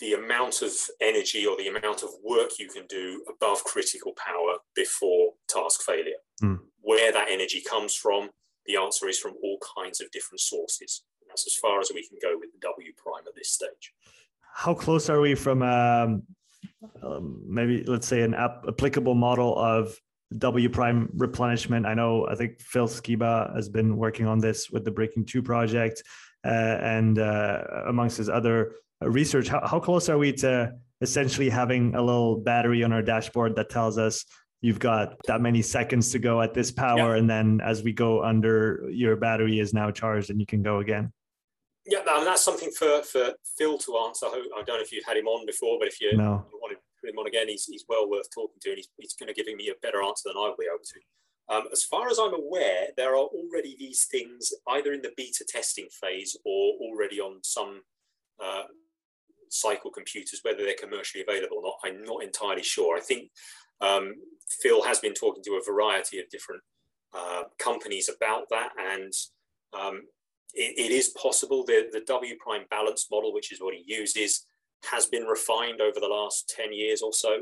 the amount of energy or the amount of work you can do above critical power before task failure. Mm. Where that energy comes from, the answer is from all kinds of different sources. That's as far as we can go with the W prime at this stage. How close are we from um, um, maybe, let's say, an ap- applicable model of W prime replenishment. I know I think Phil Skiba has been working on this with the Breaking Two project, uh, and uh, amongst his other research. How, how close are we to essentially having a little battery on our dashboard that tells us you've got that many seconds to go at this power, yeah. and then as we go under, your battery is now charged and you can go again? Yeah, no, that's something for, for Phil to answer. I, I don't know if you've had him on before, but if you, no. you want to put him on again, he's, he's well worth talking to, and he's, he's going to give me a better answer than I'll be able to. Um, as far as I'm aware, there are already these things either in the beta testing phase or already on some uh, cycle computers, whether they're commercially available or not. I'm not entirely sure. I think um, Phil has been talking to a variety of different uh, companies about that, and um, it, it is possible that the W prime balance model, which is what he uses, has been refined over the last 10 years or so.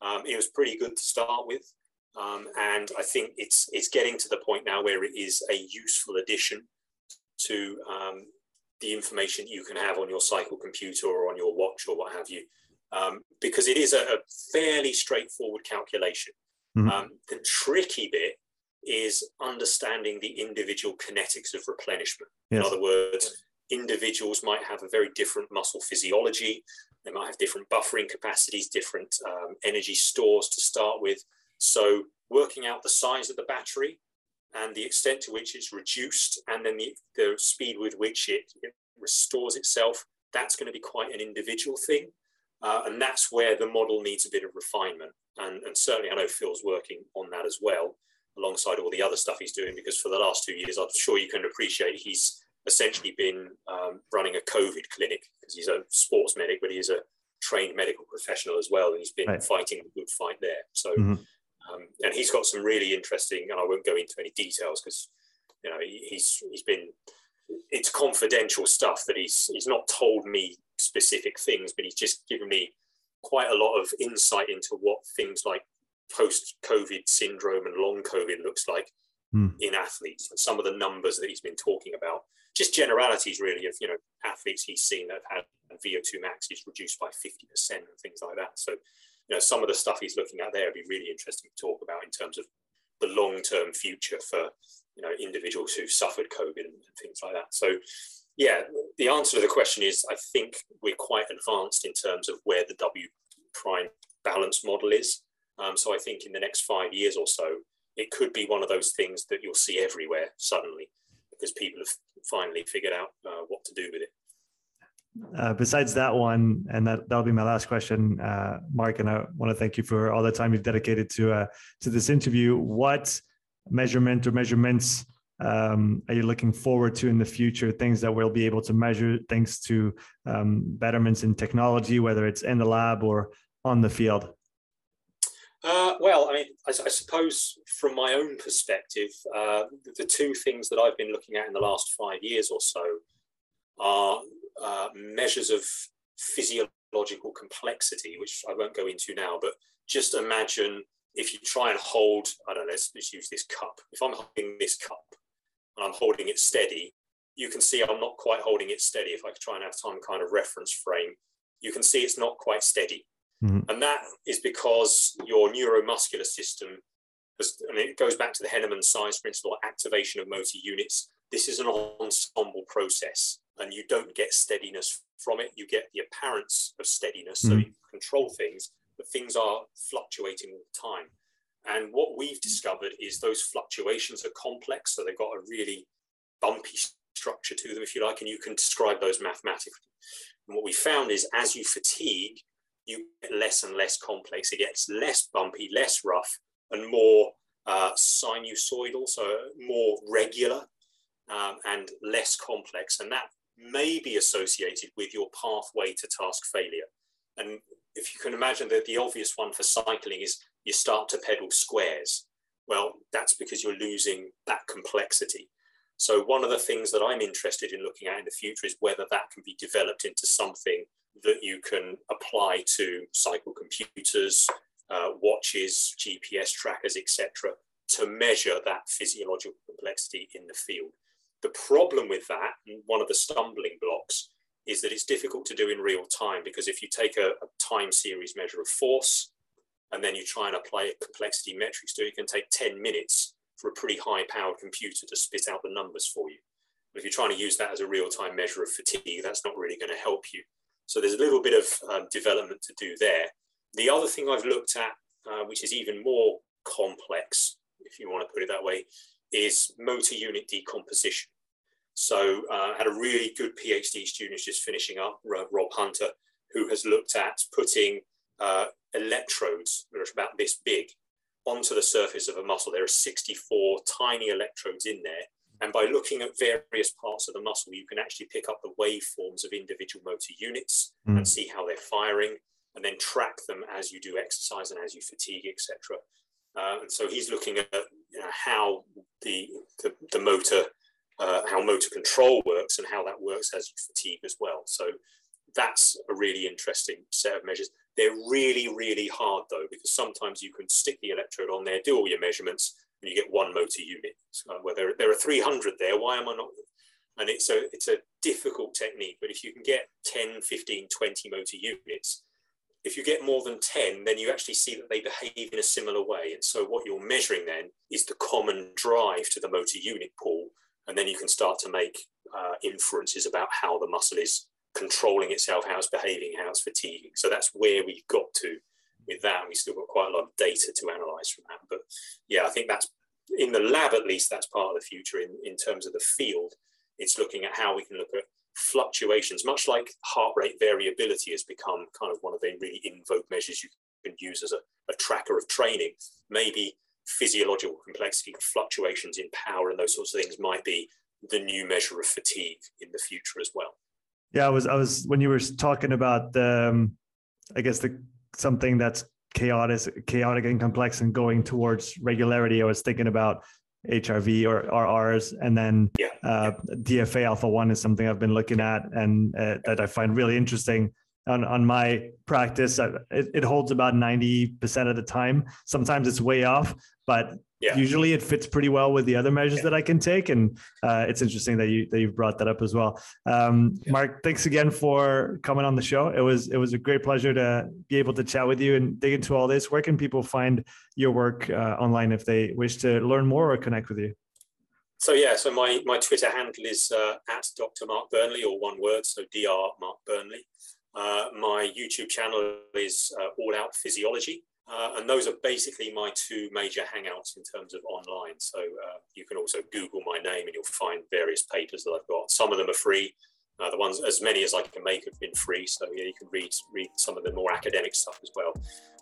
Um, it was pretty good to start with. Um, and I think it's it's getting to the point now where it is a useful addition to um, the information you can have on your cycle computer or on your watch or what have you, um, because it is a, a fairly straightforward calculation. Mm-hmm. Um, the tricky bit is understanding the individual kinetics of replenishment. Yes. In other words, individuals might have a very different muscle physiology. They might have different buffering capacities, different um, energy stores to start with. So working out the size of the battery and the extent to which it's reduced and then the, the speed with which it, it, restores itself, that's going to be quite an individual thing. Uh, and that's where the model needs a bit of refinement. And, and certainly I know Phil's working on that as well, alongside all the other stuff he's doing, because for the last two years, I'm sure you can appreciate he's essentially been um, running a COVID clinic because he's a sports medic, but he's a trained medical professional as well. And he's been right. fighting the good fight there. So mm-hmm. Um, and he's got some really interesting, and I won't go into any details because you know he's he's been it's confidential stuff that he's he's not told me specific things, but he's just given me quite a lot of insight into what things like post-COVID syndrome and long COVID looks like mm. in athletes, and some of the numbers that he's been talking about. Just generalities, really, of you know athletes he's seen that have had VO2 max is reduced by 50% and things like that. So you know, some of the stuff he's looking at there would be really interesting to talk about in terms of the long-term future for you know individuals who've suffered COVID and, things like that. So yeah, the answer to the question is I think we're quite advanced in terms of where the W prime balance model is. Um, so I think in the next five years or so, it could be one of those things that you'll see everywhere suddenly because people have finally figured out uh, what to do with it. Uh, besides that one, and that that'll be my last question, uh, Mark. And I want to thank you for all the time you've dedicated to uh, to this interview. What measurement or measurements um, are you looking forward to in the future? Things that we'll be able to measure, thanks to um, betterments in technology, whether it's in the lab or on the field. Uh, well, I mean, I, I, suppose from my own perspective, uh, the two things that I've been looking at in the last five years or so are uh, measures of physiological complexity, which I won't go into now, but just imagine if you try and hold, I don't know, let's, let's use this cup. If I'm holding this cup and I'm holding it steady, you can see I'm not quite holding it steady. If I try and have some kind of reference frame, you can see it's not quite steady. Mm-hmm. And that is because your neuromuscular system, has, and it goes back to the Henneman size principle, activation of motor units. This is an ensemble process and you don't get steadiness from it. You get the appearance of steadiness, mm. so you control things, but things are fluctuating all the time. And what we've discovered is those fluctuations are complex, so they've got a really bumpy structure to them, if you like, and you can describe those mathematically. And what we found is as you fatigue, you get less and less complex. It gets less bumpy, less rough, and more uh, sinusoidal, so more regular um, and less complex. And that may be associated with your pathway to task failure. And if you can imagine that the obvious one for cycling is you start to pedal squares. Well, that's because you're losing that complexity. So, one of the things that I'm interested in looking at in the future is whether that can be developed into something that you can apply to cycle computers, uh, watches, GPS trackers, etc., to measure that physiological complexity in the field. The problem with that, one of the stumbling blocks, is that it's difficult to do in real time because if you take a, a time series measure of force and then you try and apply a complexity metrics to it, it can take 10 minutes for a pretty high powered computer to spit out the numbers for you. If you're trying to use that as a real time measure of fatigue, that's not really going to help you. So there's a little bit of um, development to do there. The other thing I've looked at, uh, which is even more complex, if you want to put it that way, is motor unit decomposition. So uh, I had a really good PhD student just finishing up, Rob Hunter, who has looked at putting uh, electrodes that are about this big onto the surface of a muscle. There are 64 tiny electrodes in there. And by looking at various parts of the muscle, you can actually pick up the waveforms of individual motor units mm. and see how they're firing, and then track them as you do exercise and as you fatigue, etc. Uh, and so he's looking at you know, how the, the, the motor, uh, how motor control works and how that works as you fatigue as well. So that's a really interesting set of measures. They're really, really hard though, because sometimes you can stick the electrode on there, do all your measurements, you get one motor unit. Where there, there are 300 there, why am I not? And it's a, it's a difficult technique, but if you can get 10, 15, 20 motor units, if you get more than 10, then you actually see that they behave in a similar way. And so what you're measuring then is the common drive to the motor unit pool. And then you can start to make uh, inferences about how the muscle is controlling itself, how it's behaving, how it's fatiguing. So that's where we've got to with that. We still got quite a lot of data to analyze from that. But yeah, I think that's in the lab at least, that's part of the future in, in terms of the field. It's looking at how we can look at fluctuations, much like heart rate variability has become kind of one of the really in vogue measures you can use as a, a tracker of training. Maybe physiological complexity, fluctuations in power, and those sorts of things might be the new measure of fatigue in the future as well. Yeah, I was I was when you were talking about the, um, I guess the something that's chaotic, chaotic and complex and going towards regularity. I was thinking about HRV or RRs, and then yeah. uh, DFA alpha one is something I've been looking at and uh, that I find really interesting. On, on my practice, it, it holds about 90% of the time. Sometimes it's way off, but yeah. usually it fits pretty well with the other measures yeah. that I can take. And uh, it's interesting that you that you've brought that up as well. Um, yeah. Mark, thanks again for coming on the show. It was it was a great pleasure to be able to chat with you and dig into all this. Where can people find your work uh, online if they wish to learn more or connect with you? So yeah, so my my Twitter handle is uh, at Dr. Mark Burnley, or one word, so Dr. Mark Burnley. Uh, my YouTube channel is uh, All Out Physiology. Uh, and those are basically my two major hangouts in terms of online. So uh, you can also Google my name and you'll find various papers that I've got. Some of them are free. Uh, the ones, as many as I can make, have been free. So yeah, you can read read some of the more academic stuff as well.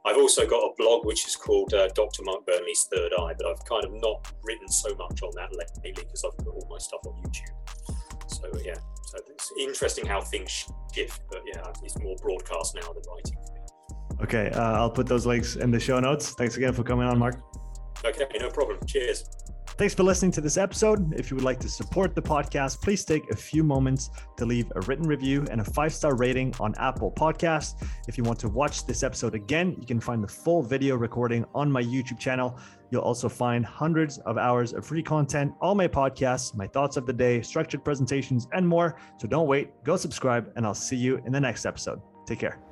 I've also got a blog which is called uh, Dr. Mark Burnley's Third Eye, but I've kind of not written so much on that lately because I've put all my stuff on YouTube. So yeah, so it's interesting how things shift, but yeah, it's more broadcast now than writing. Okay, uh, I'll put those links in the show notes. Thanks again for coming on, Mark. Okay, no problem. Cheers. Thanks for listening to this episode. If you would like to support the podcast, please take a few moments to leave a written review and a five star rating on Apple Podcasts. If you want to watch this episode again, you can find the full video recording on my YouTube channel. You'll also find hundreds of hours of free content, all my podcasts, my thoughts of the day, structured presentations, and more. So don't wait, go subscribe, and I'll see you in the next episode. Take care.